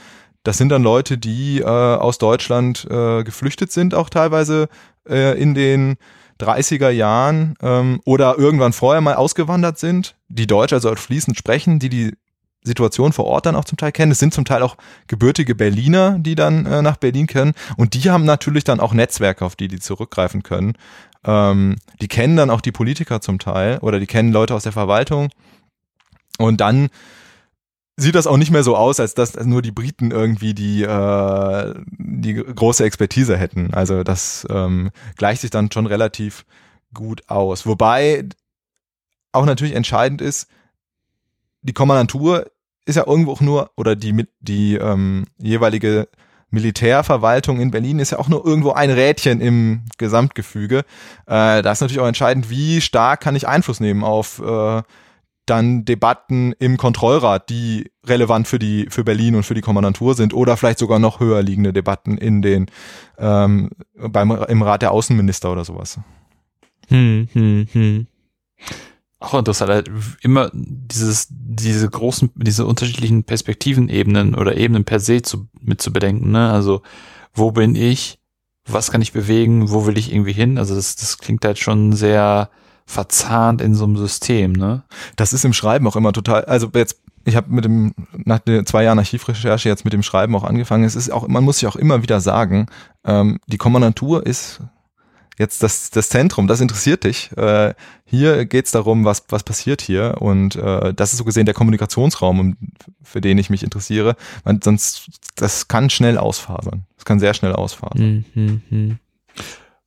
das sind dann Leute, die äh, aus Deutschland äh, geflüchtet sind, auch teilweise äh, in den 30er Jahren ähm, oder irgendwann vorher mal ausgewandert sind, die Deutsch also fließend sprechen, die die Situation vor Ort dann auch zum Teil kennen. Es sind zum Teil auch gebürtige Berliner, die dann äh, nach Berlin können. Und die haben natürlich dann auch Netzwerke, auf die die zurückgreifen können. Ähm, die kennen dann auch die Politiker zum Teil oder die kennen Leute aus der Verwaltung. Und dann sieht das auch nicht mehr so aus, als dass nur die Briten irgendwie die, äh, die große Expertise hätten. Also das ähm, gleicht sich dann schon relativ gut aus. Wobei auch natürlich entscheidend ist, die Kommandantur ist ja irgendwo auch nur, oder die, die ähm, jeweilige Militärverwaltung in Berlin ist ja auch nur irgendwo ein Rädchen im Gesamtgefüge. Äh, da ist natürlich auch entscheidend, wie stark kann ich Einfluss nehmen auf äh, dann Debatten im Kontrollrat, die relevant für die für Berlin und für die Kommandantur sind, oder vielleicht sogar noch höher liegende Debatten in den ähm, beim im Rat der Außenminister oder sowas. Hm, hm, hm. Auch interessant, halt immer dieses diese großen diese unterschiedlichen Perspektivenebenen oder Ebenen per se zu, mit zu bedenken. Ne? Also wo bin ich? Was kann ich bewegen? Wo will ich irgendwie hin? Also das das klingt halt schon sehr verzahnt in so einem System, ne? Das ist im Schreiben auch immer total, also jetzt ich habe mit dem nach den zwei Jahren Archivrecherche jetzt mit dem Schreiben auch angefangen. Es ist auch, man muss sich auch immer wieder sagen, ähm, die Kommandantur ist jetzt das, das Zentrum, das interessiert dich. Äh, hier geht's darum, was, was passiert hier. Und äh, das ist so gesehen der Kommunikationsraum, für den ich mich interessiere. Man, sonst, das kann schnell ausfasern. Das kann sehr schnell ausfasern. Mhm.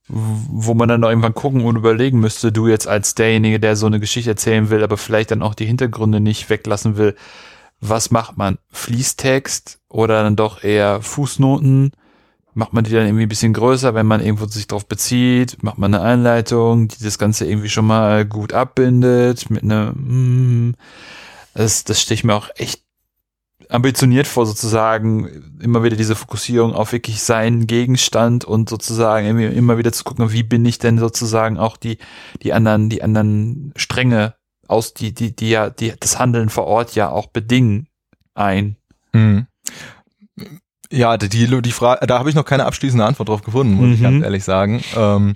Wo man dann irgendwann gucken und überlegen müsste, du jetzt als derjenige, der so eine Geschichte erzählen will, aber vielleicht dann auch die Hintergründe nicht weglassen will, was macht man? Fließtext oder dann doch eher Fußnoten? Macht man die dann irgendwie ein bisschen größer, wenn man irgendwo sich drauf bezieht? Macht man eine Einleitung, die das Ganze irgendwie schon mal gut abbindet mit einer, mm, das, das stehe ich mir auch echt ambitioniert vor, sozusagen immer wieder diese Fokussierung auf wirklich seinen Gegenstand und sozusagen immer wieder zu gucken, wie bin ich denn sozusagen auch die, die anderen, die anderen Stränge aus, die, die, die ja, die das Handeln vor Ort ja auch bedingen ein. Mhm. Ja, die, die Frage, da habe ich noch keine abschließende Antwort drauf gefunden, muss mhm. ich ganz ehrlich sagen. Ähm,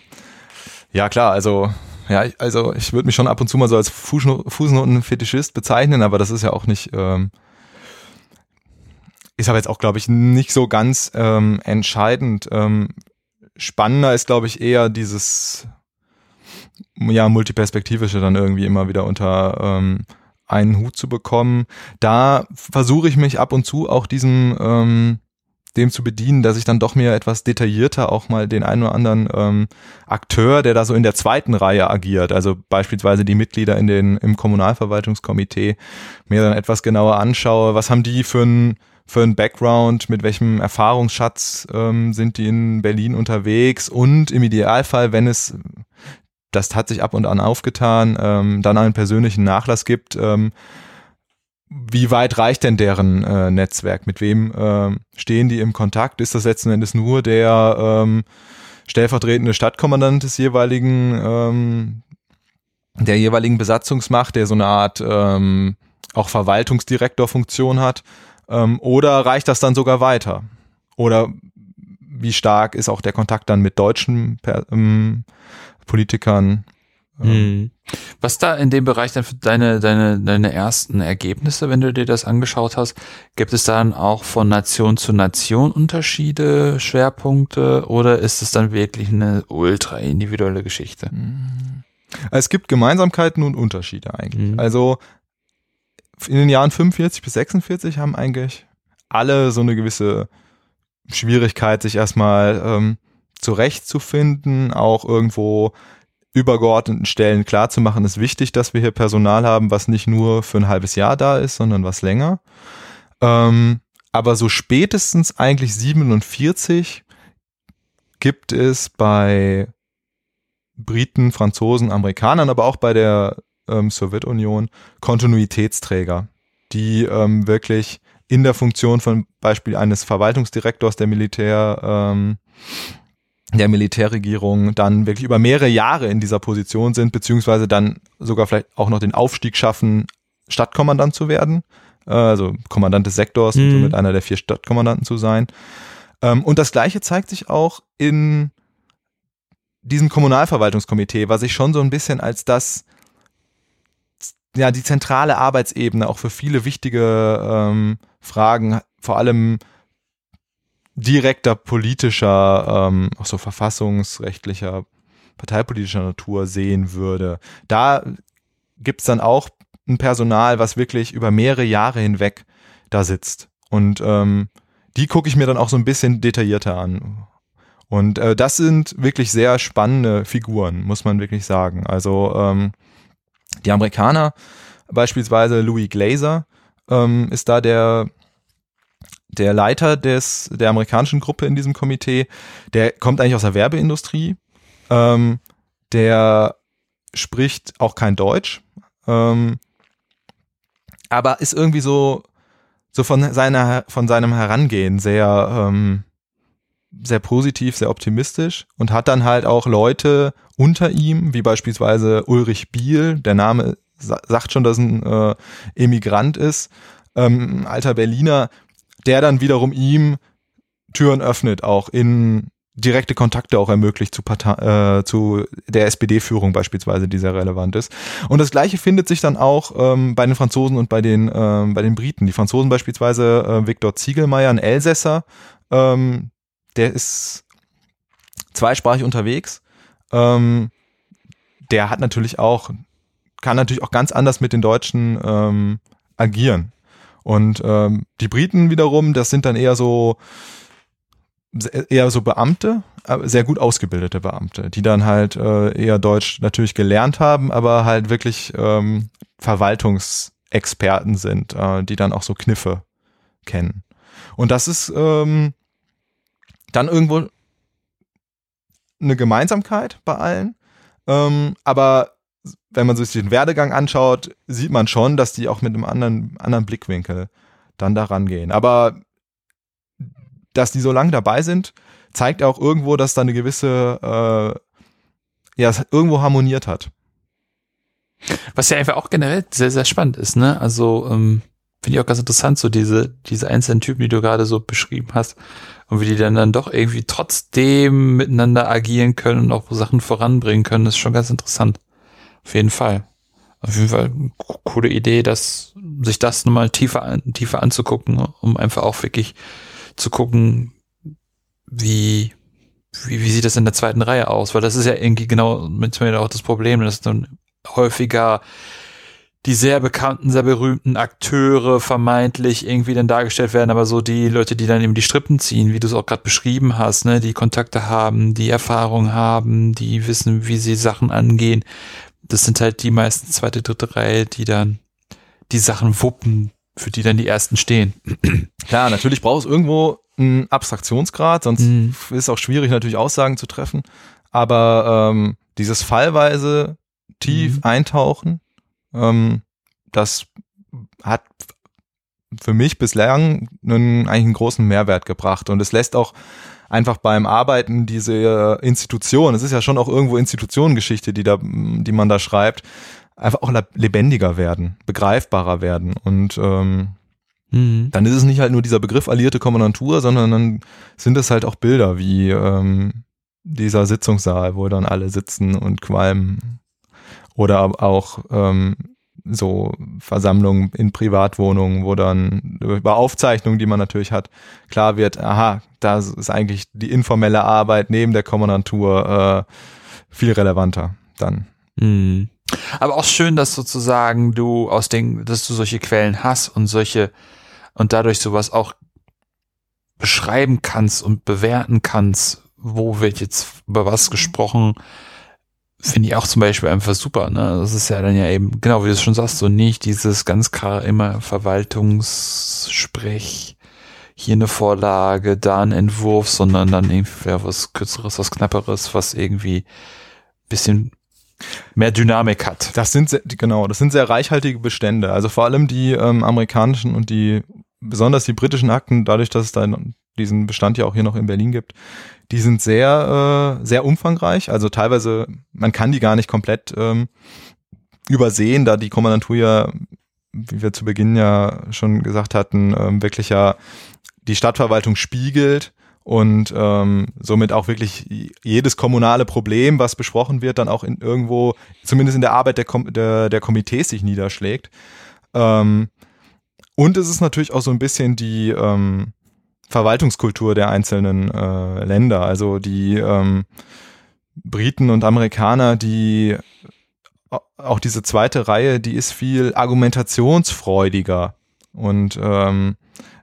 ja, klar, also ja, also ich würde mich schon ab und zu mal so als Fußnoten-Fetischist bezeichnen, aber das ist ja auch nicht, ähm, ist aber jetzt auch, glaube ich, nicht so ganz ähm, entscheidend. Ähm, spannender ist, glaube ich, eher dieses ja multiperspektivische dann irgendwie immer wieder unter ähm, einen Hut zu bekommen. Da versuche ich mich ab und zu auch diesem ähm, dem zu bedienen, dass ich dann doch mir etwas detaillierter auch mal den einen oder anderen ähm, Akteur, der da so in der zweiten Reihe agiert, also beispielsweise die Mitglieder in den, im Kommunalverwaltungskomitee, mir dann etwas genauer anschaue, was haben die für ein für ein Background, mit welchem Erfahrungsschatz ähm, sind die in Berlin unterwegs und im Idealfall, wenn es, das hat sich ab und an aufgetan, ähm, dann einen persönlichen Nachlass gibt, ähm, wie weit reicht denn deren äh, Netzwerk? Mit wem äh, stehen die im Kontakt? Ist das letzten Endes nur der ähm, stellvertretende Stadtkommandant des jeweiligen, ähm, der jeweiligen Besatzungsmacht, der so eine Art ähm, auch Verwaltungsdirektorfunktion hat? Ähm, oder reicht das dann sogar weiter? Oder wie stark ist auch der Kontakt dann mit deutschen per ähm, Politikern? Hm. Was da in dem Bereich dann für deine, deine, deine ersten Ergebnisse, wenn du dir das angeschaut hast, gibt es dann auch von Nation zu Nation Unterschiede, Schwerpunkte oder ist es dann wirklich eine ultra individuelle Geschichte? Hm. Es gibt Gemeinsamkeiten und Unterschiede eigentlich. Mhm. Also in den Jahren 45 bis 46 haben eigentlich alle so eine gewisse Schwierigkeit, sich erstmal ähm, zurechtzufinden, auch irgendwo übergeordneten Stellen klarzumachen, ist wichtig, dass wir hier Personal haben, was nicht nur für ein halbes Jahr da ist, sondern was länger. Ähm, aber so spätestens eigentlich 47 gibt es bei Briten, Franzosen, Amerikanern, aber auch bei der ähm, Sowjetunion Kontinuitätsträger, die ähm, wirklich in der Funktion von Beispiel eines Verwaltungsdirektors der Militär ähm, der Militärregierung dann wirklich über mehrere Jahre in dieser Position sind, beziehungsweise dann sogar vielleicht auch noch den Aufstieg schaffen, Stadtkommandant zu werden, äh, also Kommandant des Sektors mhm. und somit einer der vier Stadtkommandanten zu sein. Ähm, und das Gleiche zeigt sich auch in diesem Kommunalverwaltungskomitee, was ich schon so ein bisschen als das ja die zentrale Arbeitsebene auch für viele wichtige ähm, Fragen, vor allem direkter politischer, ähm, auch so verfassungsrechtlicher, parteipolitischer Natur sehen würde. Da gibt's dann auch ein Personal, was wirklich über mehrere Jahre hinweg da sitzt. Und ähm, die gucke ich mir dann auch so ein bisschen detaillierter an. Und äh, das sind wirklich sehr spannende Figuren, muss man wirklich sagen. Also ähm, die Amerikaner, beispielsweise Louis Glazer, ähm, ist da der, der Leiter des, der amerikanischen Gruppe in diesem Komitee. Der kommt eigentlich aus der Werbeindustrie. Ähm, der spricht auch kein Deutsch. Ähm, aber ist irgendwie so, so von seiner, von seinem Herangehen sehr, ähm, sehr positiv, sehr optimistisch und hat dann halt auch Leute unter ihm, wie beispielsweise Ulrich Biel, der Name sagt schon, dass ein äh, Emigrant ist, ähm, alter Berliner, der dann wiederum ihm Türen öffnet, auch in direkte Kontakte auch ermöglicht zu, Partei, äh, zu der SPD-Führung beispielsweise, die sehr relevant ist. Und das Gleiche findet sich dann auch ähm, bei den Franzosen und bei den, ähm, bei den Briten. Die Franzosen beispielsweise äh, Viktor Ziegelmeier, ein Elsässer, ähm, der ist zweisprachig unterwegs. Ähm, der hat natürlich auch, kann natürlich auch ganz anders mit den Deutschen ähm, agieren. Und ähm, die Briten wiederum, das sind dann eher so eher so Beamte, sehr gut ausgebildete Beamte, die dann halt äh, eher Deutsch natürlich gelernt haben, aber halt wirklich ähm, Verwaltungsexperten sind, äh, die dann auch so Kniffe kennen. Und das ist ähm, dann irgendwo eine Gemeinsamkeit bei allen. Ähm, aber wenn man sich den Werdegang anschaut, sieht man schon, dass die auch mit einem anderen, anderen Blickwinkel dann da rangehen. Aber dass die so lange dabei sind, zeigt auch irgendwo, dass da eine gewisse, äh, ja, es irgendwo harmoniert hat. Was ja einfach auch generell sehr, sehr spannend ist, ne? Also, ähm, finde ich auch ganz interessant, so diese, diese einzelnen Typen, die du gerade so beschrieben hast und wie die dann dann doch irgendwie trotzdem miteinander agieren können und auch Sachen voranbringen können, ist schon ganz interessant. Auf jeden Fall. Auf jeden Fall coole Idee, dass sich das nochmal tiefer, tiefer anzugucken, um einfach auch wirklich zu gucken, wie, wie, wie sieht das in der zweiten Reihe aus? Weil das ist ja irgendwie genau mit mir auch das Problem, dass dann häufiger die sehr bekannten, sehr berühmten Akteure vermeintlich irgendwie dann dargestellt werden, aber so die Leute, die dann eben die Strippen ziehen, wie du es auch gerade beschrieben hast, ne, die Kontakte haben, die Erfahrung haben, die wissen, wie sie Sachen angehen. Das sind halt die meisten zweite, dritte Reihe, die dann die Sachen wuppen, für die dann die ersten stehen. Klar, natürlich braucht es irgendwo einen Abstraktionsgrad, sonst mhm. ist es auch schwierig, natürlich Aussagen zu treffen. Aber ähm, dieses fallweise tief mhm. eintauchen, ähm, das hat für mich bislang einen, eigentlich einen großen Mehrwert gebracht. Und es lässt auch einfach beim Arbeiten diese Institution, es ist ja schon auch irgendwo Institutionengeschichte, die da, die man da schreibt, einfach auch lebendiger werden, begreifbarer werden. Und ähm, mhm. dann ist es nicht halt nur dieser Begriff alliierte Kommandantur, sondern dann sind es halt auch Bilder wie ähm, dieser Sitzungssaal, wo dann alle sitzen und qualmen oder auch ähm, so Versammlungen in Privatwohnungen, wo dann über Aufzeichnungen, die man natürlich hat, klar wird, aha, da ist eigentlich die informelle Arbeit neben der Kommandantur äh, viel relevanter dann. Mhm. Aber auch schön, dass sozusagen du aus den, dass du solche Quellen hast und solche und dadurch sowas auch beschreiben kannst und bewerten kannst, wo wird jetzt über was gesprochen, finde ich auch zum Beispiel einfach super. Ne? Das ist ja dann ja eben, genau wie du es schon sagst, so nicht dieses ganz klar immer Verwaltungssprech, hier eine Vorlage, da ein Entwurf, sondern dann irgendwie ja, was Kürzeres, was Knapperes, was irgendwie bisschen mehr Dynamik hat. Das sind sehr, genau, das sind sehr reichhaltige Bestände. Also vor allem die ähm, amerikanischen und die besonders die britischen Akten, dadurch, dass es da diesen Bestand ja auch hier noch in Berlin gibt, die sind sehr, äh, sehr umfangreich. Also teilweise, man kann die gar nicht komplett ähm, übersehen, da die Kommandantur ja, wie wir zu Beginn ja schon gesagt hatten, ähm, wirklich ja die Stadtverwaltung spiegelt und ähm, somit auch wirklich jedes kommunale Problem, was besprochen wird, dann auch in irgendwo, zumindest in der Arbeit der, Kom der, der Komitees sich niederschlägt. Ähm, und es ist natürlich auch so ein bisschen die, ähm, Verwaltungskultur der einzelnen äh, Länder. Also die ähm, Briten und Amerikaner, die auch diese zweite Reihe, die ist viel argumentationsfreudiger und ähm,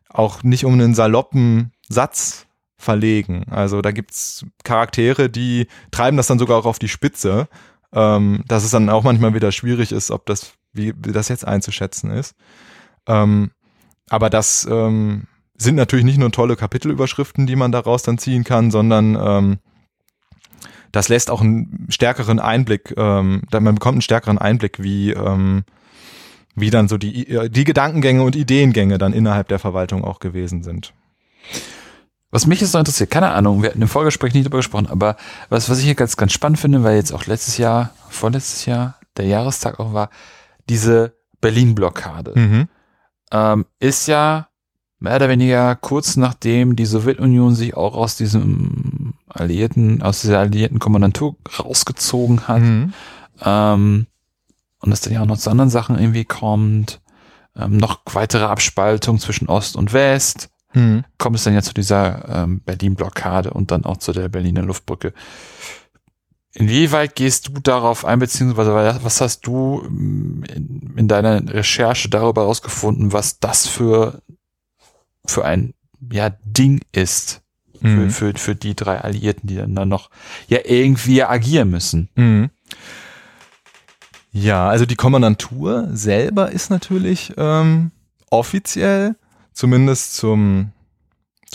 auch nicht um einen saloppen Satz verlegen. Also da gibt's Charaktere, die treiben das dann sogar auch auf die Spitze, ähm, dass es dann auch manchmal wieder schwierig ist, ob das, wie, wie das jetzt einzuschätzen ist. Ähm, aber das ähm, sind natürlich nicht nur tolle Kapitelüberschriften, die man daraus dann ziehen kann, sondern ähm, das lässt auch einen stärkeren Einblick, ähm, man bekommt einen stärkeren Einblick, wie, ähm, wie dann so die, die Gedankengänge und Ideengänge dann innerhalb der Verwaltung auch gewesen sind. Was mich jetzt noch interessiert, keine Ahnung, wir hatten im Vorgespräch nicht darüber gesprochen, aber was, was ich hier ganz, ganz spannend finde, weil jetzt auch letztes Jahr, vorletztes Jahr, der Jahrestag auch war, diese Berlin-Blockade, mhm. ähm, ist ja mehr oder weniger kurz nachdem die Sowjetunion sich auch aus diesem Alliierten, aus dieser alliierten Kommandantur rausgezogen hat. Mhm. Ähm, und es dann ja auch noch zu anderen Sachen irgendwie kommt. Ähm, noch weitere Abspaltung zwischen Ost und West. Mhm. Kommt es dann ja zu dieser ähm, Berlin-Blockade und dann auch zu der Berliner Luftbrücke. Inwieweit gehst du darauf ein, beziehungsweise was hast du ähm, in, in deiner Recherche darüber herausgefunden, was das für für ein ja, Ding ist. Mhm. Für, für, für die drei Alliierten, die dann, dann noch ja irgendwie agieren müssen. Mhm. Ja, also die Kommandantur selber ist natürlich ähm, offiziell, zumindest zum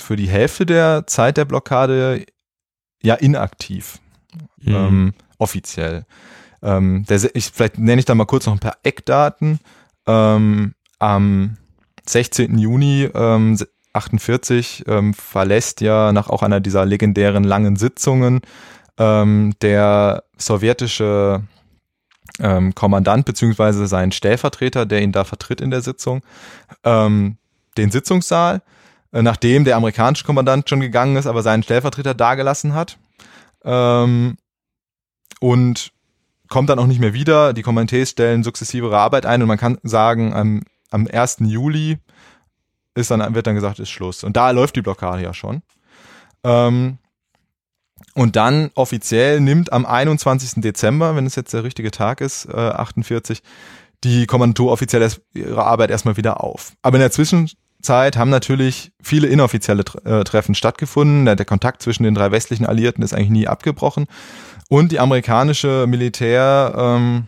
für die Hälfte der Zeit der Blockade, ja inaktiv. Mhm. Ähm, offiziell. Ähm, der, ich, vielleicht nenne ich da mal kurz noch ein paar Eckdaten. Ähm, am 16. Juni ähm, 48 ähm, verlässt ja nach auch einer dieser legendären langen Sitzungen ähm, der sowjetische ähm, Kommandant beziehungsweise sein Stellvertreter, der ihn da vertritt in der Sitzung, ähm, den Sitzungssaal, äh, nachdem der amerikanische Kommandant schon gegangen ist, aber seinen Stellvertreter dagelassen hat. Ähm, und kommt dann auch nicht mehr wieder. Die Kommandees stellen sukzessivere Arbeit ein und man kann sagen, am am 1. Juli ist dann, wird dann gesagt, ist Schluss. Und da läuft die Blockade ja schon. Ähm, und dann offiziell nimmt am 21. Dezember, wenn es jetzt der richtige Tag ist, äh, 48, die Kommandantur offiziell ihre Arbeit erstmal wieder auf. Aber in der Zwischenzeit haben natürlich viele inoffizielle äh, Treffen stattgefunden. Der, der Kontakt zwischen den drei westlichen Alliierten ist eigentlich nie abgebrochen. Und die amerikanische Militär ähm,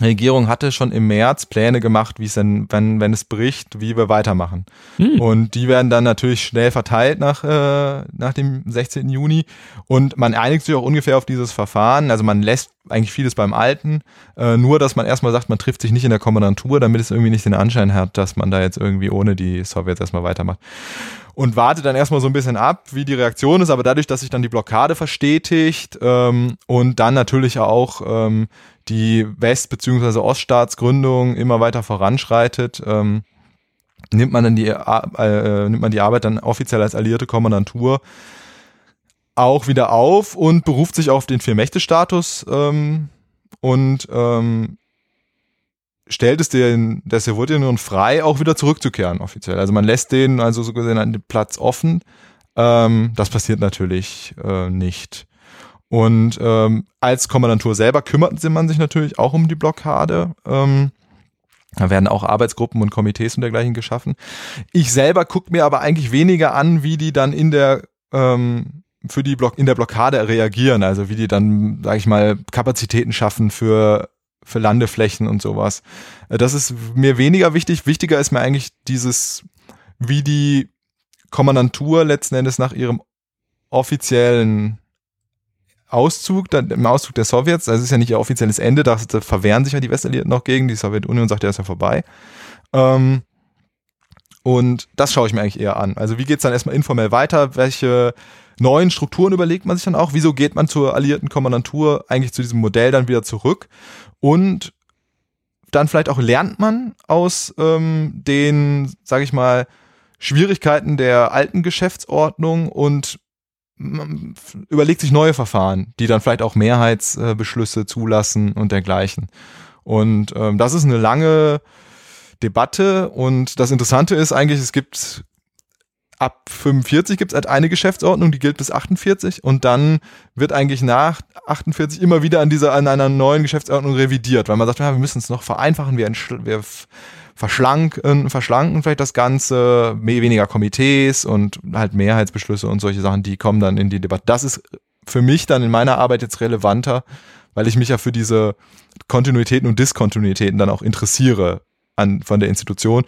Regierung hatte schon im März Pläne gemacht, wie es denn, wenn, wenn es bricht, wie wir weitermachen. Hm. Und die werden dann natürlich schnell verteilt nach, äh, nach dem 16. Juni. Und man einigt sich auch ungefähr auf dieses Verfahren. Also man lässt eigentlich vieles beim Alten. Äh, nur, dass man erstmal sagt, man trifft sich nicht in der Kommandantur, damit es irgendwie nicht den Anschein hat, dass man da jetzt irgendwie ohne die Sowjets erstmal weitermacht und wartet dann erstmal so ein bisschen ab, wie die Reaktion ist, aber dadurch, dass sich dann die Blockade verstetigt ähm, und dann natürlich auch ähm, die West- bzw. Oststaatsgründung immer weiter voranschreitet, ähm, nimmt man dann die, äh, nimmt man die Arbeit dann offiziell als alliierte Kommandantur auch wieder auf und beruft sich auf den Vier-Mächte-Status ähm, und ähm, stellt es den, der Sowjetunion frei, auch wieder zurückzukehren offiziell. Also man lässt den also so gesehen den Platz offen. Ähm, das passiert natürlich äh, nicht. Und ähm, als Kommandantur selber kümmert man sich natürlich auch um die Blockade. Ähm, da werden auch Arbeitsgruppen und Komitees und dergleichen geschaffen. Ich selber gucke mir aber eigentlich weniger an, wie die dann in der ähm, für die Block in der Blockade reagieren, also wie die dann, sage ich mal, Kapazitäten schaffen für für Landeflächen und sowas. Äh, das ist mir weniger wichtig. Wichtiger ist mir eigentlich dieses, wie die Kommandantur letzten Endes nach ihrem offiziellen Auszug, dann, im Auszug der Sowjets, das ist ja nicht ihr offizielles Ende, da, verwehren sich ja die Westalliierten noch gegen, die Sowjetunion sagt, ja, ist ja vorbei. Ähm, und das schaue ich mir eigentlich eher an. Also wie geht's dann erstmal informell weiter? Welche neuen Strukturen überlegt man sich dann auch? Wieso geht man zur alliierten Kommandantur eigentlich zu diesem Modell dann wieder zurück? Und dann vielleicht auch lernt man aus ähm, den, sage ich mal, Schwierigkeiten der alten Geschäftsordnung und überlegt sich neue Verfahren, die dann vielleicht auch Mehrheitsbeschlüsse zulassen und dergleichen. Und ähm, das ist eine lange Debatte und das Interessante ist eigentlich, es gibt ab 45 gibt es halt eine Geschäftsordnung, die gilt bis 48 und dann wird eigentlich nach 48 immer wieder an dieser an einer neuen Geschäftsordnung revidiert, weil man sagt, ja, wir müssen es noch vereinfachen, wir, wir verschlanken, verschlanken vielleicht das Ganze, mehr, weniger Komitees und halt Mehrheitsbeschlüsse und solche Sachen, die kommen dann in die Debatte. Das ist für mich dann in meiner Arbeit jetzt relevanter, weil ich mich ja für diese Kontinuitäten und Diskontinuitäten dann auch interessiere an, von der Institution.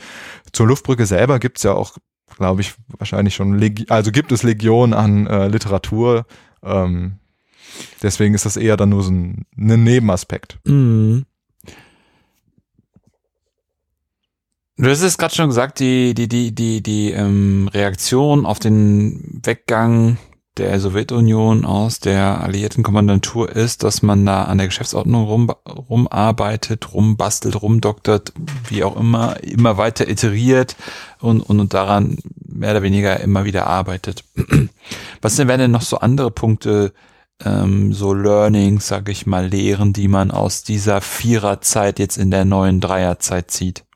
Zur Luftbrücke selber gibt's ja auch, glaube ich, wahrscheinlich schon, Legi also gibt es Legion an äh, Literatur. Ähm, deswegen ist das eher dann nur so ein, ein Nebenaspekt. Mhm. Du hast es gerade schon gesagt, die, die, die, die, die ähm, Reaktion auf den Weggang der Sowjetunion aus der alliierten Kommandantur ist, dass man da an der Geschäftsordnung rum, rumarbeitet, rumbastelt, rumdoktert, wie auch immer, immer weiter iteriert und, und, und daran mehr oder weniger immer wieder arbeitet. Was denn wären denn noch so andere Punkte, ähm, so Learnings, sag ich mal, Lehren, die man aus dieser Viererzeit jetzt in der neuen Dreierzeit zieht?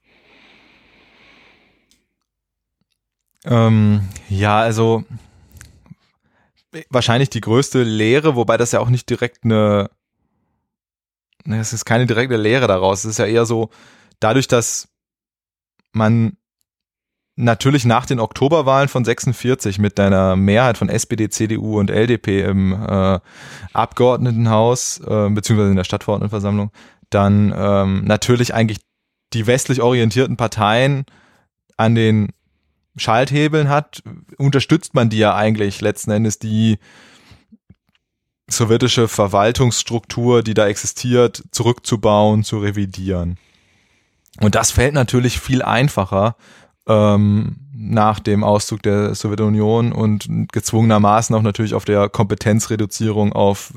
Ähm, ja, also wahrscheinlich die größte Lehre, wobei das ja auch nicht direkt eine, ne, es ist keine direkte Lehre daraus. Es ist ja eher so, dadurch, dass man natürlich nach den Oktoberwahlen von 46 mit deiner Mehrheit von SPD, CDU und LDP im äh, Abgeordnetenhaus äh, beziehungsweise in der Stadtverordnetenversammlung dann ähm, natürlich eigentlich die westlich orientierten Parteien an den Schalthebeln hat, unterstützt man die ja eigentlich letzten Endes die sowjetische Verwaltungsstruktur, die da existiert, zurückzubauen, zu revidieren. Und das fällt natürlich viel einfacher ähm, nach dem Auszug der Sowjetunion und gezwungenermaßen auch natürlich auf der Kompetenzreduzierung auf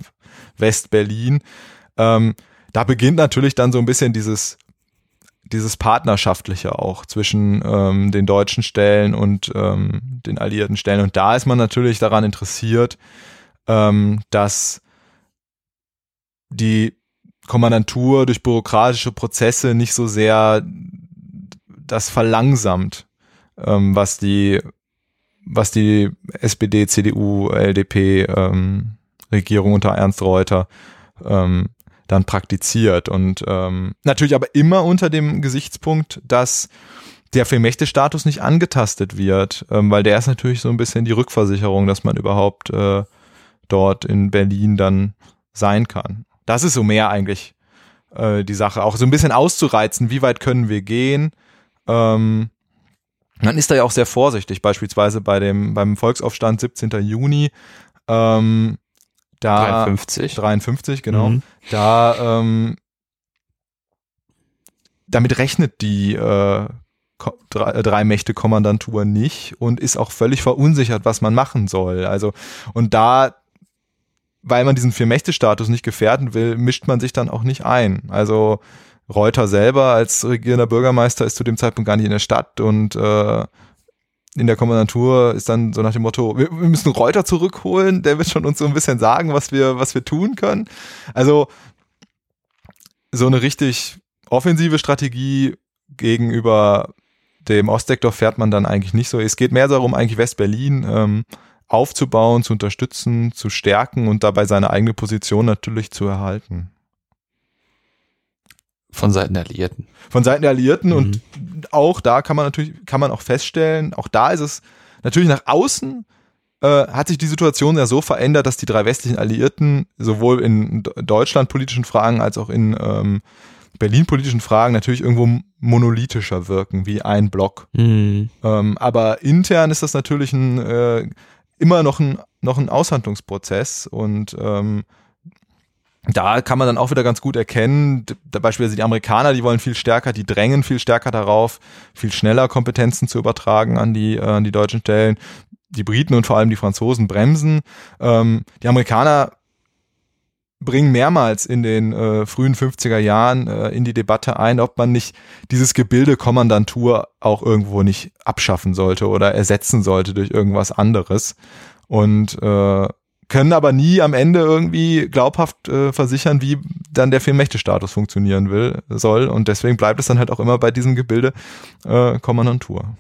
West-Berlin. Ähm, da beginnt natürlich dann so ein bisschen dieses dieses Partnerschaftliche auch zwischen ähm, den deutschen Stellen und ähm, den alliierten Stellen. Und da ist man natürlich daran interessiert, ähm, dass die Kommandantur durch bürokratische Prozesse nicht so sehr das verlangsamt, ähm, was die was die SPD, CDU, LDP ähm, Regierung unter Ernst Reuter ähm, dann praktiziert. Und ähm, natürlich aber immer unter dem Gesichtspunkt, dass der Filmmächte-Status nicht angetastet wird, ähm, weil der ist natürlich so ein bisschen die Rückversicherung, dass man überhaupt äh, dort in Berlin dann sein kann. Das ist so mehr eigentlich äh, die Sache. Auch so ein bisschen auszureizen, wie weit können wir gehen. Ähm, man ist da ja auch sehr vorsichtig, beispielsweise bei dem, beim Volksaufstand 17. Juni. Ähm, da 53. 53, genau. Mhm. Da ähm, damit rechnet die äh, drei, äh, drei Mächte Kommandantur nicht und ist auch völlig verunsichert, was man machen soll. Also und da weil man diesen Vier-Mächte-Status nicht gefährden will, mischt man sich dann auch nicht ein. Also Reuter selber als regierender Bürgermeister ist zu dem Zeitpunkt gar nicht in der Stadt und äh, in der Kommandantur ist dann so nach dem Motto, wir, wir müssen Reuter zurückholen, der wird schon uns so ein bisschen sagen, was wir, was wir tun können. Also so eine richtig offensive Strategie gegenüber dem Ostsektor fährt man dann eigentlich nicht so. Es geht mehr darum, eigentlich West-Berlin ähm, aufzubauen, zu unterstützen, zu stärken und dabei seine eigene Position natürlich zu erhalten. Von Seiten der Alliierten. Von Seiten der Alliierten Mhm. und auch da kann man natürlich, kann man auch feststellen, auch da ist es natürlich nach außen äh, hat sich die Situation ja so verändert, dass die drei westlichen Alliierten sowohl in Deutschland politischen Fragen als auch in ähm, Berlin politischen Fragen natürlich irgendwo monolithischer wirken, wie ein Block. Mhm. Ähm, aber intern ist das natürlich ein, äh, immer noch ein, noch ein Aushandlungsprozess und ähm, da kann man dann auch wieder ganz gut erkennen, beispielsweise die Amerikaner, die wollen viel stärker, die drängen viel stärker darauf, viel schneller Kompetenzen zu übertragen an die, äh, an die deutschen Stellen. Die Briten und vor allem die Franzosen bremsen. Ähm, die Amerikaner bringen mehrmals in den äh, frühen 50er Jahren äh, in die Debatte ein, ob man nicht dieses Gebilde Kommandantur auch irgendwo nicht abschaffen sollte oder ersetzen sollte durch irgendwas anderes. Und äh, können aber nie am Ende irgendwie glaubhaft äh, versichern, wie dann der Vier-Mächte-Status funktionieren will, soll. Und deswegen bleibt es dann halt auch immer bei diesem Gebilde äh, Kommandantur.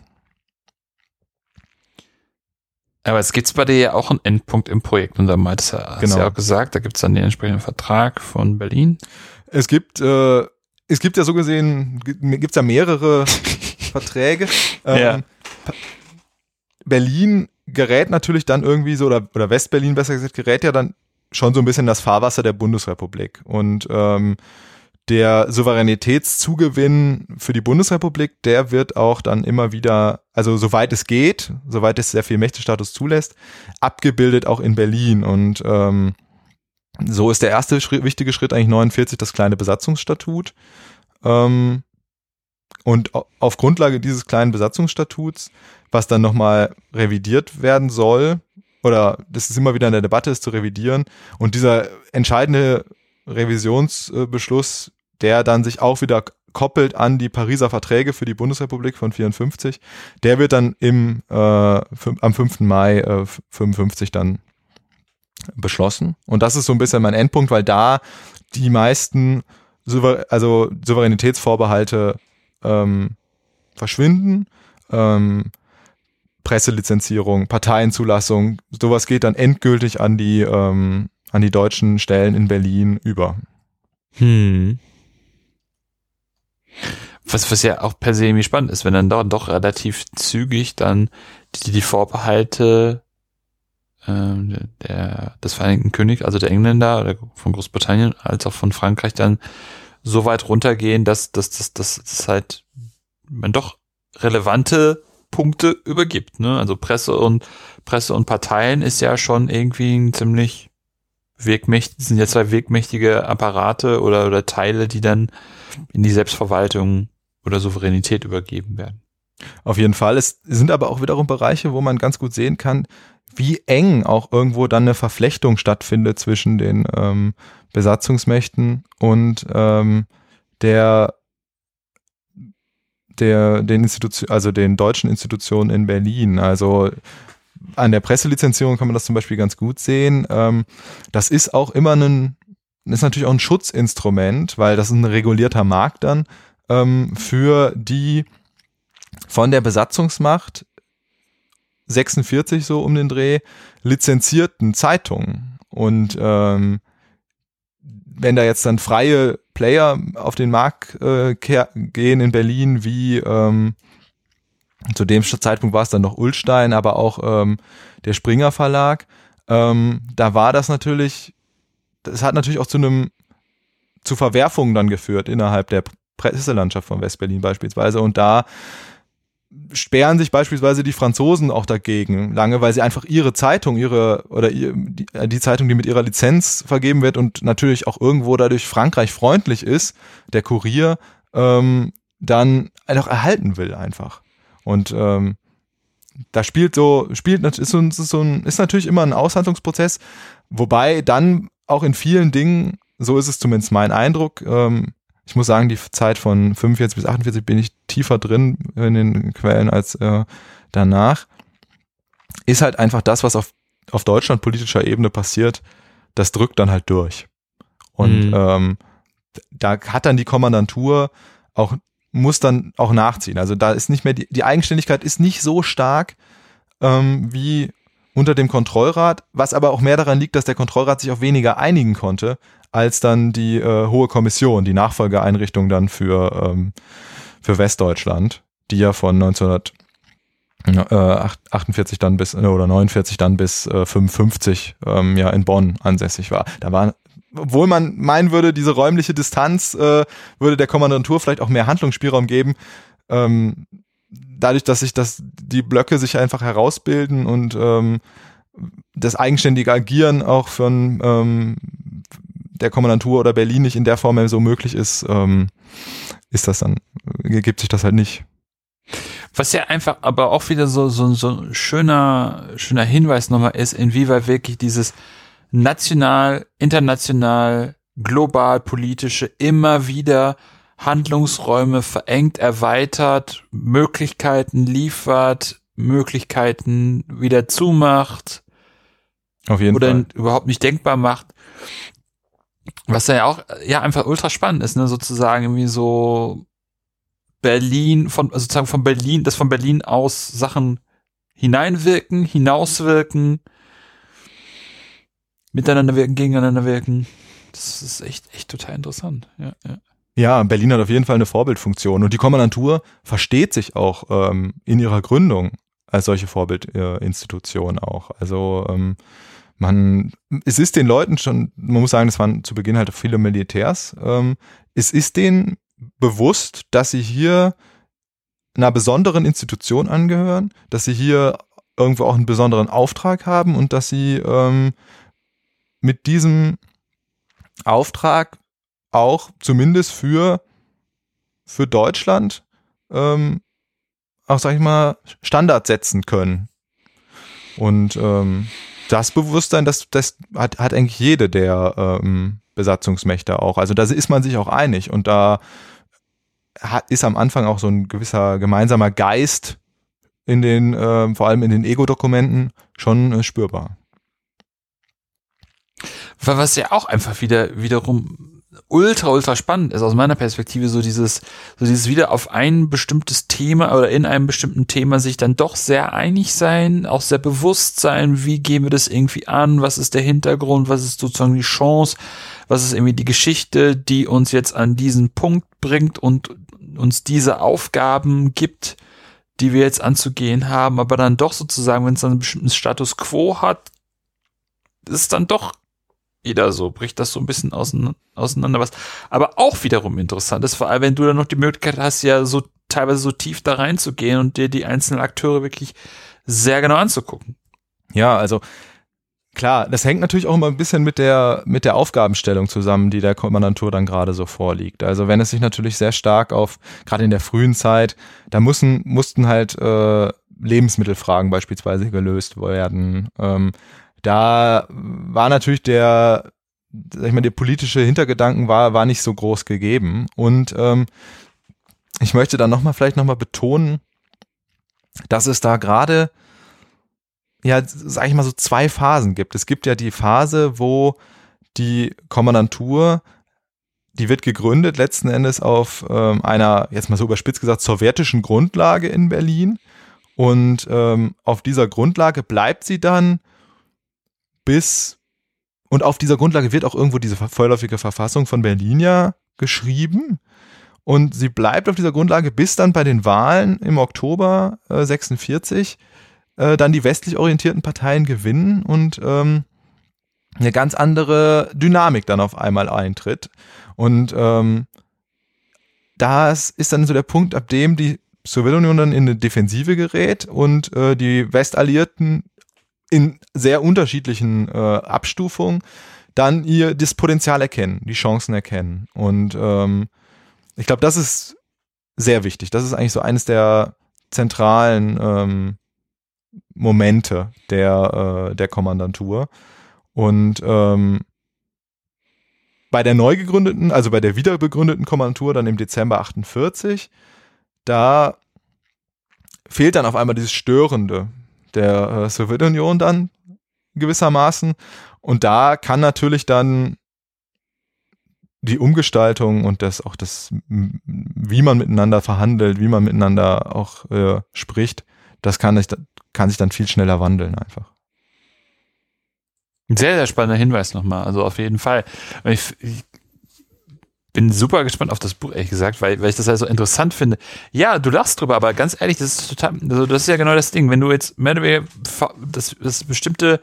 Aber es gibt bei dir ja auch einen Endpunkt im Projekt und da meintest du, hast Genau. ja auch gesagt, da gibt es dann den entsprechenden Vertrag von Berlin. Es gibt, äh, es gibt ja so gesehen, gibt es ja mehrere Verträge. Ähm, Ja. Berlin gerät natürlich dann irgendwie so, oder, oder Westberlin besser gesagt, gerät ja dann schon so ein bisschen das Fahrwasser der Bundesrepublik. Und ähm, der Souveränitätszugewinn für die Bundesrepublik, der wird auch dann immer wieder, also soweit es geht, soweit es der Vier-Mächte-Status zulässt, abgebildet auch in Berlin. Und ähm, so ist der erste Schritt, wichtige Schritt eigentlich 49 das kleine Besatzungsstatut. Ähm, und au- auf Grundlage dieses kleinen Besatzungsstatuts, was dann nochmal revidiert werden soll, oder das ist immer wieder in der Debatte, ist zu revidieren. Und dieser entscheidende Revisionsbeschluss, der dann sich auch wieder koppelt an die Pariser Verträge für die Bundesrepublik von 54, der wird dann im, äh, am 5. Mai äh, 55 dann beschlossen. Und das ist so ein bisschen mein Endpunkt, weil da die meisten also Souveränitätsvorbehalte ähm, verschwinden. Ähm, Presselizenzierung, Parteienzulassung, sowas geht dann endgültig an die, ähm, an die deutschen Stellen in Berlin über. Hm. Was, was ja auch per se irgendwie spannend ist, wenn dann doch, doch relativ zügig dann die, die Vorbehalte ähm, der, des Vereinigten Königs, also der Engländer oder von Großbritannien, als auch von Frankreich dann so weit runtergehen, dass, dass, dass, dass, dass halt man doch relevante Punkte übergibt. Ne? Also Presse und Presse und Parteien ist ja schon irgendwie ein ziemlich wegmächtig, sind ja zwei wegmächtige Apparate oder, oder Teile, die dann in die Selbstverwaltung oder Souveränität übergeben werden. Auf jeden Fall. Es sind aber auch wiederum Bereiche, wo man ganz gut sehen kann, wie eng auch irgendwo dann eine Verflechtung stattfindet zwischen den ähm, Besatzungsmächten und ähm, der der den Institution, also den deutschen Institutionen in Berlin. Also an der Presselizenzierung kann man das zum Beispiel ganz gut sehen. Ähm, das ist auch immer ein, ist natürlich auch ein Schutzinstrument, weil das ist ein regulierter Markt dann ähm, für die von der Besatzungsmacht 46 so um den Dreh lizenzierten Zeitungen. Und ähm, wenn da jetzt dann freie Player auf den Markt äh, gehen in Berlin, wie ähm, zu dem Zeitpunkt war es dann noch Ulstein, aber auch ähm, der Springer Verlag, ähm, da war das natürlich, das hat natürlich auch zu einem, zu Verwerfungen dann geführt innerhalb der Presselandschaft von Westberlin beispielsweise. Und da sperren sich beispielsweise die Franzosen auch dagegen lange, weil sie einfach ihre Zeitung, ihre oder ihr, die, die, Zeitung, die mit ihrer Lizenz vergeben wird und natürlich auch irgendwo dadurch Frankreich freundlich ist, der Kurier, ähm, dann einfach erhalten will einfach. Und ähm, da spielt so, spielt ist so, ist so ein, ist natürlich immer ein Aushandlungsprozess, wobei dann auch in vielen Dingen, so ist es zumindest mein Eindruck, ähm, ich muss sagen, die Zeit von 45 bis 48 bin ich tiefer drin in den Quellen als äh, danach. Ist halt einfach das, was auf, auf Deutschland politischer Ebene passiert, das drückt dann halt durch. Und mhm. ähm, da hat dann die Kommandantur auch, muss dann auch nachziehen. Also da ist nicht mehr, die, die Eigenständigkeit ist nicht so stark ähm, wie unter dem Kontrollrat, was aber auch mehr daran liegt, dass der Kontrollrat sich auf weniger einigen konnte, als dann die äh, Hohe Kommission, die Nachfolgeeinrichtung dann für, ähm, für Westdeutschland, die ja von 1948 dann bis äh, oder 49 dann bis äh, 55 ähm, ja in Bonn ansässig war. Da war obwohl man meinen würde, diese räumliche Distanz äh, würde der Kommandantur vielleicht auch mehr Handlungsspielraum geben. Ähm, dadurch, dass sich das die Blöcke sich einfach herausbilden und ähm, das eigenständige Agieren auch von ähm, der Kommandantur oder Berlin nicht in der Form so möglich ist, ähm, ist das dann, gibt sich das halt nicht. Was ja einfach aber auch wieder so, so, so ein schöner, schöner Hinweis nochmal ist, inwieweit wirklich dieses national, international, global politische immer wieder Handlungsräume verengt, erweitert, Möglichkeiten liefert, Möglichkeiten wieder zumacht. Auf jeden oder Fall. überhaupt nicht denkbar macht. Was ja auch, ja, einfach ultra spannend ist, ne, sozusagen irgendwie so Berlin, von, also sozusagen von Berlin, das von Berlin aus Sachen hineinwirken, hinauswirken, miteinander wirken, gegeneinander wirken. Das ist echt, echt total interessant, ja, ja. Ja, Berlin hat auf jeden Fall eine Vorbildfunktion und die Kommandantur versteht sich auch ähm, in ihrer Gründung als solche Vorbildinstitution auch. Also ähm, man, es ist den Leuten schon, man muss sagen, das waren zu Beginn halt viele Militärs, ähm, es ist denen bewusst, dass sie hier einer besonderen Institution angehören, dass sie hier irgendwo auch einen besonderen Auftrag haben und dass sie ähm, mit diesem Auftrag auch zumindest für, für Deutschland ähm, auch, sag ich mal, Standard setzen können. Und ähm, das Bewusstsein, das, das hat, hat eigentlich jede der ähm, Besatzungsmächte auch. Also da ist man sich auch einig und da hat, ist am Anfang auch so ein gewisser gemeinsamer Geist in den, äh, vor allem in den Ego-Dokumenten schon äh, spürbar. Was ja auch einfach wieder wiederum ultra, ultra spannend ist aus meiner Perspektive so dieses, so dieses wieder auf ein bestimmtes Thema oder in einem bestimmten Thema sich dann doch sehr einig sein, auch sehr bewusst sein, wie gehen wir das irgendwie an, was ist der Hintergrund, was ist sozusagen die Chance, was ist irgendwie die Geschichte, die uns jetzt an diesen Punkt bringt und uns diese Aufgaben gibt, die wir jetzt anzugehen haben, aber dann doch sozusagen, wenn es dann einen bestimmten Status quo hat, ist dann doch wieder so, bricht das so ein bisschen auseinander, was aber auch wiederum interessant ist, vor allem wenn du dann noch die Möglichkeit hast, ja so teilweise so tief da reinzugehen und dir die einzelnen Akteure wirklich sehr genau anzugucken. Ja, also klar, das hängt natürlich auch immer ein bisschen mit der mit der Aufgabenstellung zusammen, die der Kommandantur dann gerade so vorliegt. Also wenn es sich natürlich sehr stark auf gerade in der frühen Zeit, da mussten mussten halt äh, Lebensmittelfragen beispielsweise gelöst werden. Ähm, da war natürlich der, sag ich mal, der politische Hintergedanken war, war nicht so groß gegeben. Und ähm, ich möchte dann nochmal vielleicht nochmal betonen, dass es da gerade, ja, sag ich mal, so zwei Phasen gibt. Es gibt ja die Phase, wo die Kommandantur, die wird gegründet letzten Endes auf ähm, einer, jetzt mal so überspitzt gesagt, sowjetischen Grundlage in Berlin. Und ähm, auf dieser Grundlage bleibt sie dann bis Und auf dieser Grundlage wird auch irgendwo diese vorläufige Verfassung von Berlin ja geschrieben. Und sie bleibt auf dieser Grundlage, bis dann bei den Wahlen im Oktober äh, 46 äh, dann die westlich orientierten Parteien gewinnen und ähm, eine ganz andere Dynamik dann auf einmal eintritt. Und ähm, das ist dann so der Punkt, ab dem die Sowjetunion dann in eine Defensive gerät und äh, die Westalliierten in sehr unterschiedlichen äh, Abstufungen dann ihr das Potenzial erkennen, die Chancen erkennen. Und ähm, ich glaube, das ist sehr wichtig. Das ist eigentlich so eines der zentralen ähm, Momente der, äh, der Kommandantur. Und ähm, bei der neu gegründeten, also bei der wiederbegründeten Kommandantur dann im Dezember 48, da fehlt dann auf einmal dieses Störende der äh, Sowjetunion dann gewissermaßen. Und da kann natürlich dann die Umgestaltung und das auch das, wie man miteinander verhandelt, wie man miteinander auch äh, spricht, das kann, ich, kann sich dann viel schneller wandeln einfach. Sehr, sehr spannender Hinweis nochmal. Also auf jeden Fall. Ich, ich bin super gespannt auf das Buch, ehrlich gesagt, weil, weil ich das halt so interessant finde. Ja, du lachst drüber, aber ganz ehrlich, das ist total, also das ist ja genau das Ding. Wenn du jetzt mehr oder weniger, das, das bestimmte,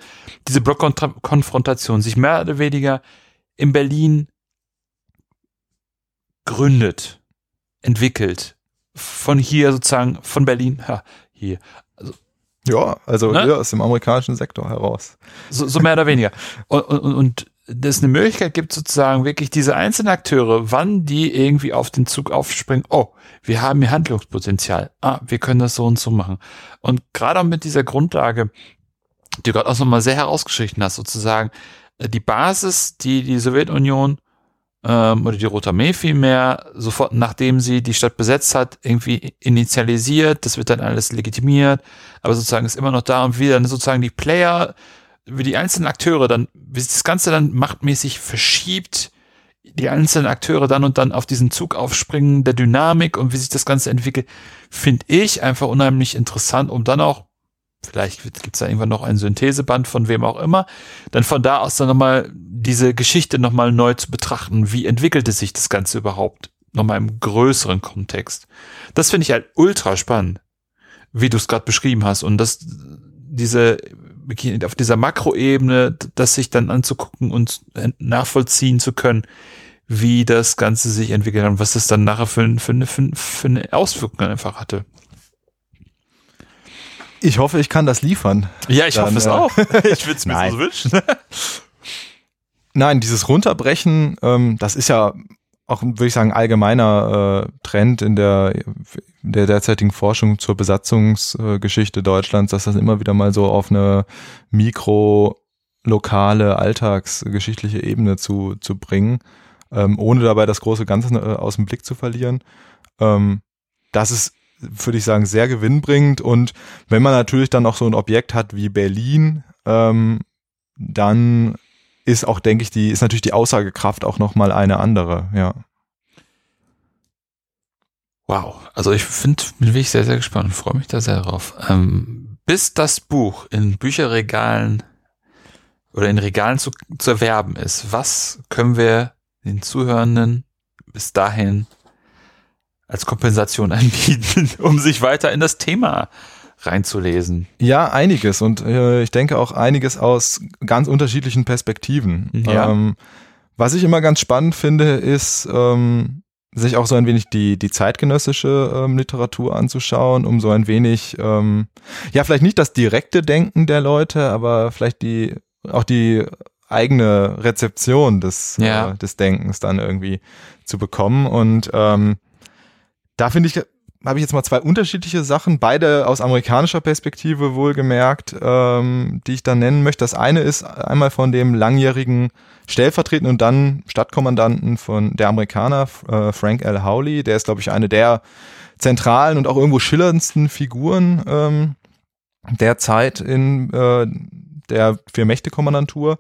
diese Blockkonfrontation sich mehr oder weniger in Berlin gründet, entwickelt, von hier sozusagen, von Berlin, ja, hier. Also, ja, also ne? ja, aus dem amerikanischen Sektor heraus. So, so mehr oder weniger. Und, und, und es eine Möglichkeit gibt, sozusagen wirklich diese einzelnen Akteure, wann die irgendwie auf den Zug aufspringen, oh, wir haben hier Handlungspotenzial, ah, wir können das so und so machen. Und gerade auch mit dieser Grundlage, die du gerade auch nochmal sehr herausgeschrieben hast, sozusagen, äh, die Basis, die die Sowjetunion ähm, oder die Rote Armee vielmehr, sofort nachdem sie die Stadt besetzt hat, irgendwie initialisiert, das wird dann alles legitimiert, aber sozusagen ist immer noch da und wie dann sozusagen die Player wie die einzelnen Akteure dann, wie sich das Ganze dann machtmäßig verschiebt, die einzelnen Akteure dann und dann auf diesen Zug aufspringen, der Dynamik und wie sich das Ganze entwickelt, finde ich einfach unheimlich interessant, um dann auch, vielleicht gibt es da irgendwann noch ein Syntheseband von wem auch immer, dann von da aus dann nochmal diese Geschichte nochmal neu zu betrachten. Wie entwickelte sich das Ganze überhaupt? Nochmal im größeren Kontext. Das finde ich halt ultra spannend, wie du es gerade beschrieben hast. Und das, diese auf dieser Makroebene, das sich dann anzugucken und nachvollziehen zu können, wie das Ganze sich entwickelt hat und was das dann nachher für, für, für, für eine Auswirkung einfach hatte. Ich hoffe, ich kann das liefern. Ja, ich dann, hoffe es äh, auch. Ich würde es mir so wünschen. Nein, dieses Runterbrechen, ähm, das ist ja auch, würde ich sagen, allgemeiner äh, Trend in der, der derzeitigen Forschung zur Besatzungsgeschichte Deutschlands, dass das immer wieder mal so auf eine mikro lokale alltagsgeschichtliche Ebene zu, zu bringen, ähm, ohne dabei das große Ganze äh, aus dem Blick zu verlieren. Ähm, das ist, würde ich sagen, sehr gewinnbringend. Und wenn man natürlich dann auch so ein Objekt hat wie Berlin, ähm, dann ist auch, denke ich, die, ist natürlich die Aussagekraft auch nochmal eine andere, ja. Wow, also ich finde, bin wirklich sehr, sehr gespannt und freue mich da sehr drauf. Ähm, bis das Buch in Bücherregalen oder in Regalen zu, zu erwerben ist, was können wir den Zuhörenden bis dahin als Kompensation anbieten, um sich weiter in das Thema reinzulesen. Ja, einiges und äh, ich denke auch einiges aus ganz unterschiedlichen Perspektiven. Ja. Ähm, was ich immer ganz spannend finde, ist ähm, sich auch so ein wenig die, die zeitgenössische ähm, Literatur anzuschauen, um so ein wenig, ähm, ja, vielleicht nicht das direkte Denken der Leute, aber vielleicht die, auch die eigene Rezeption des, ja. äh, des Denkens dann irgendwie zu bekommen. Und ähm, da finde ich, habe ich jetzt mal zwei unterschiedliche Sachen, beide aus amerikanischer Perspektive wohlgemerkt, ähm, die ich da nennen möchte. Das eine ist einmal von dem langjährigen stellvertretenden und dann Stadtkommandanten von der Amerikaner, äh, Frank L. Howley. Der ist, glaube ich, eine der zentralen und auch irgendwo schillerndsten Figuren ähm, der Zeit in äh, der Vier-Mächte-Kommandantur.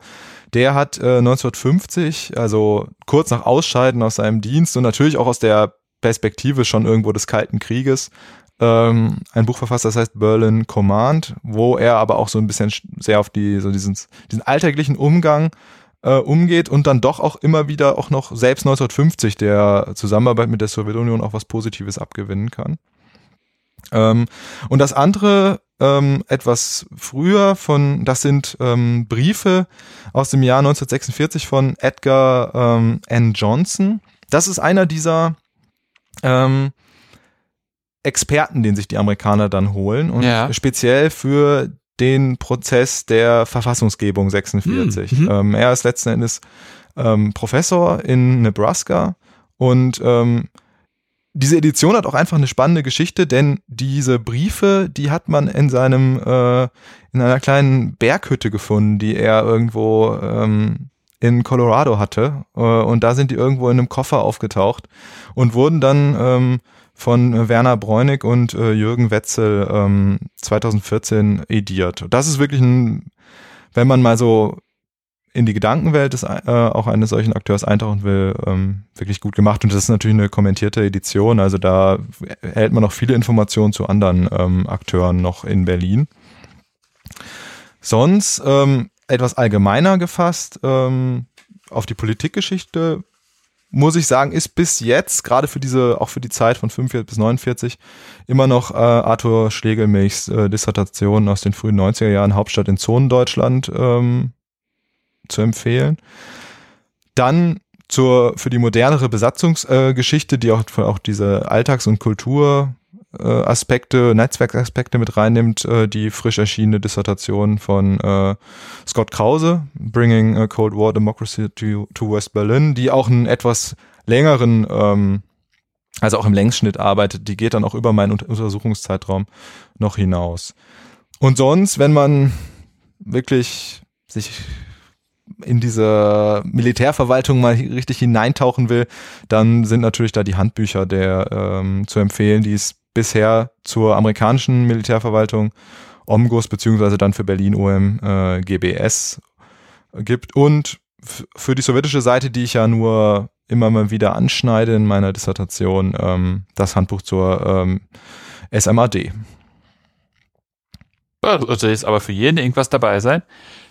Der hat äh, 1950, also kurz nach Ausscheiden aus seinem Dienst und natürlich auch aus der Perspektive schon irgendwo des Kalten Krieges ähm, ein Buch verfasst, das heißt Berlin Command, wo er aber auch so ein bisschen sehr auf die, so diesen, diesen alltäglichen Umgang äh, umgeht und dann doch auch immer wieder auch noch selbst 1950 der Zusammenarbeit mit der Sowjetunion auch was Positives abgewinnen kann. Ähm, und das andere ähm, etwas früher von, das sind ähm, Briefe aus dem Jahr 1946 von Edgar ähm, N. Johnson. Das ist einer dieser ähm, Experten, den sich die Amerikaner dann holen und ja. speziell für den Prozess der Verfassungsgebung 46. Mhm. Ähm, er ist letzten Endes ähm, Professor in Nebraska und ähm, diese Edition hat auch einfach eine spannende Geschichte, denn diese Briefe, die hat man in seinem äh, in einer kleinen Berghütte gefunden, die er irgendwo ähm, in Colorado hatte äh, und da sind die irgendwo in einem Koffer aufgetaucht und wurden dann ähm, von Werner Bräunig und äh, Jürgen Wetzel ähm, 2014 ediert. Das ist wirklich ein, wenn man mal so in die Gedankenwelt des, äh, auch eines solchen Akteurs eintauchen will, ähm, wirklich gut gemacht. Und das ist natürlich eine kommentierte Edition, also da erhält man noch viele Informationen zu anderen ähm, Akteuren noch in Berlin. Sonst ähm, etwas allgemeiner gefasst ähm, auf die Politikgeschichte muss ich sagen, ist bis jetzt, gerade für diese, auch für die Zeit von 45 bis 49, immer noch äh, Arthur Schlegelmilchs äh, Dissertation aus den frühen 90er Jahren, Hauptstadt in Zonendeutschland, ähm, zu empfehlen. Dann zur, für die modernere Besatzungsgeschichte, äh, die auch, auch diese Alltags- und Kultur Aspekte, Netzwerkaspekte mit reinnimmt, äh, die frisch erschienene Dissertation von äh, Scott Krause, Bringing Cold War Democracy to, to West Berlin, die auch einen etwas längeren, ähm, also auch im Längsschnitt arbeitet, die geht dann auch über meinen Untersuchungszeitraum noch hinaus. Und sonst, wenn man wirklich sich in diese Militärverwaltung mal richtig hineintauchen will, dann sind natürlich da die Handbücher der ähm, zu empfehlen, die es bisher zur amerikanischen Militärverwaltung OMGOS beziehungsweise dann für Berlin OM äh, GBS gibt und für die sowjetische Seite, die ich ja nur immer mal wieder anschneide in meiner Dissertation, ähm, das Handbuch zur ähm, SMAD. Also jetzt aber für jeden irgendwas dabei sein.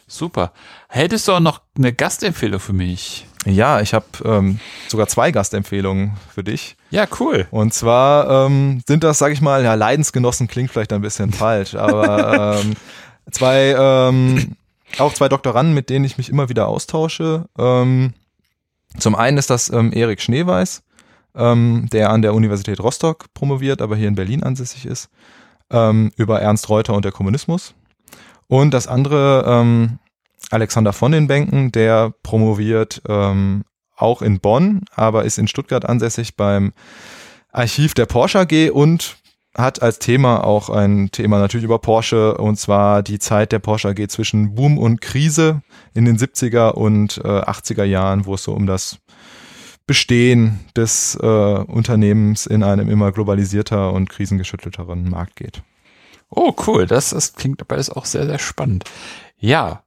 Super. Hättest du auch noch eine Gastempfehlung für mich? Ja, ich habe ähm, sogar zwei Gastempfehlungen für dich. Ja, cool. Und zwar ähm, sind das, sag ich mal, ja, Leidensgenossen klingt vielleicht ein bisschen falsch, aber ähm, zwei, ähm, auch zwei Doktoranden, mit denen ich mich immer wieder austausche. Ähm, zum einen ist das ähm, Erik Schneeweiß, ähm, der an der Universität Rostock promoviert, aber hier in Berlin ansässig ist, ähm, über Ernst Reuter und der Kommunismus. Und das andere, ähm, Alexander von den Bänken, der promoviert ähm, auch in Bonn, aber ist in Stuttgart ansässig beim Archiv der Porsche AG und hat als Thema auch ein Thema natürlich über Porsche und zwar die Zeit der Porsche AG zwischen Boom und Krise in den 70er und äh, 80er Jahren, wo es so um das Bestehen des äh, Unternehmens in einem immer globalisierter und krisengeschüttelteren Markt geht. Oh, cool. Das, das klingt beides auch sehr, sehr spannend. Ja,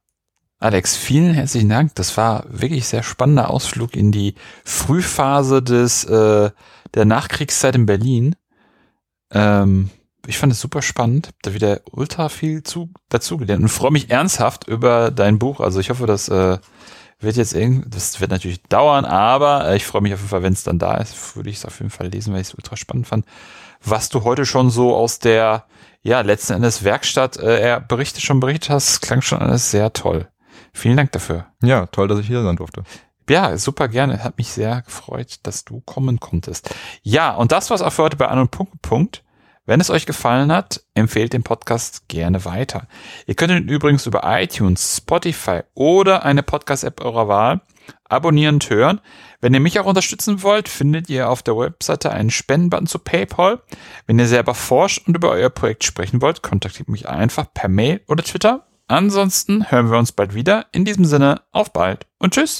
Alex, vielen herzlichen Dank. Das war wirklich sehr spannender Ausflug in die Frühphase des äh, der Nachkriegszeit in Berlin. Ähm, ich fand es super spannend, da wieder ultra viel zu, dazugelernt und freue mich ernsthaft über dein Buch. Also ich hoffe, das äh, wird jetzt irgendwie, das wird natürlich dauern, aber ich freue mich auf jeden Fall, wenn es dann da ist, würde ich es auf jeden Fall lesen, weil ich es ultra spannend fand. Was du heute schon so aus der ja, letzten Endes Werkstatt äh, er berichtet schon berichtet hast, klang schon alles sehr toll. Vielen Dank dafür. Ja, toll, dass ich hier sein durfte. Ja, super gerne. Hat mich sehr gefreut, dass du kommen konntest. Ja, und das war's auch für heute bei An und Punkt. Punkt. Wenn es euch gefallen hat, empfehlt den Podcast gerne weiter. Ihr könnt ihn übrigens über iTunes, Spotify oder eine Podcast-App eurer Wahl abonnieren und hören. Wenn ihr mich auch unterstützen wollt, findet ihr auf der Webseite einen Spendenbutton zu PayPal. Wenn ihr selber forscht und über euer Projekt sprechen wollt, kontaktiert mich einfach per Mail oder Twitter. Ansonsten hören wir uns bald wieder. In diesem Sinne, auf bald und tschüss.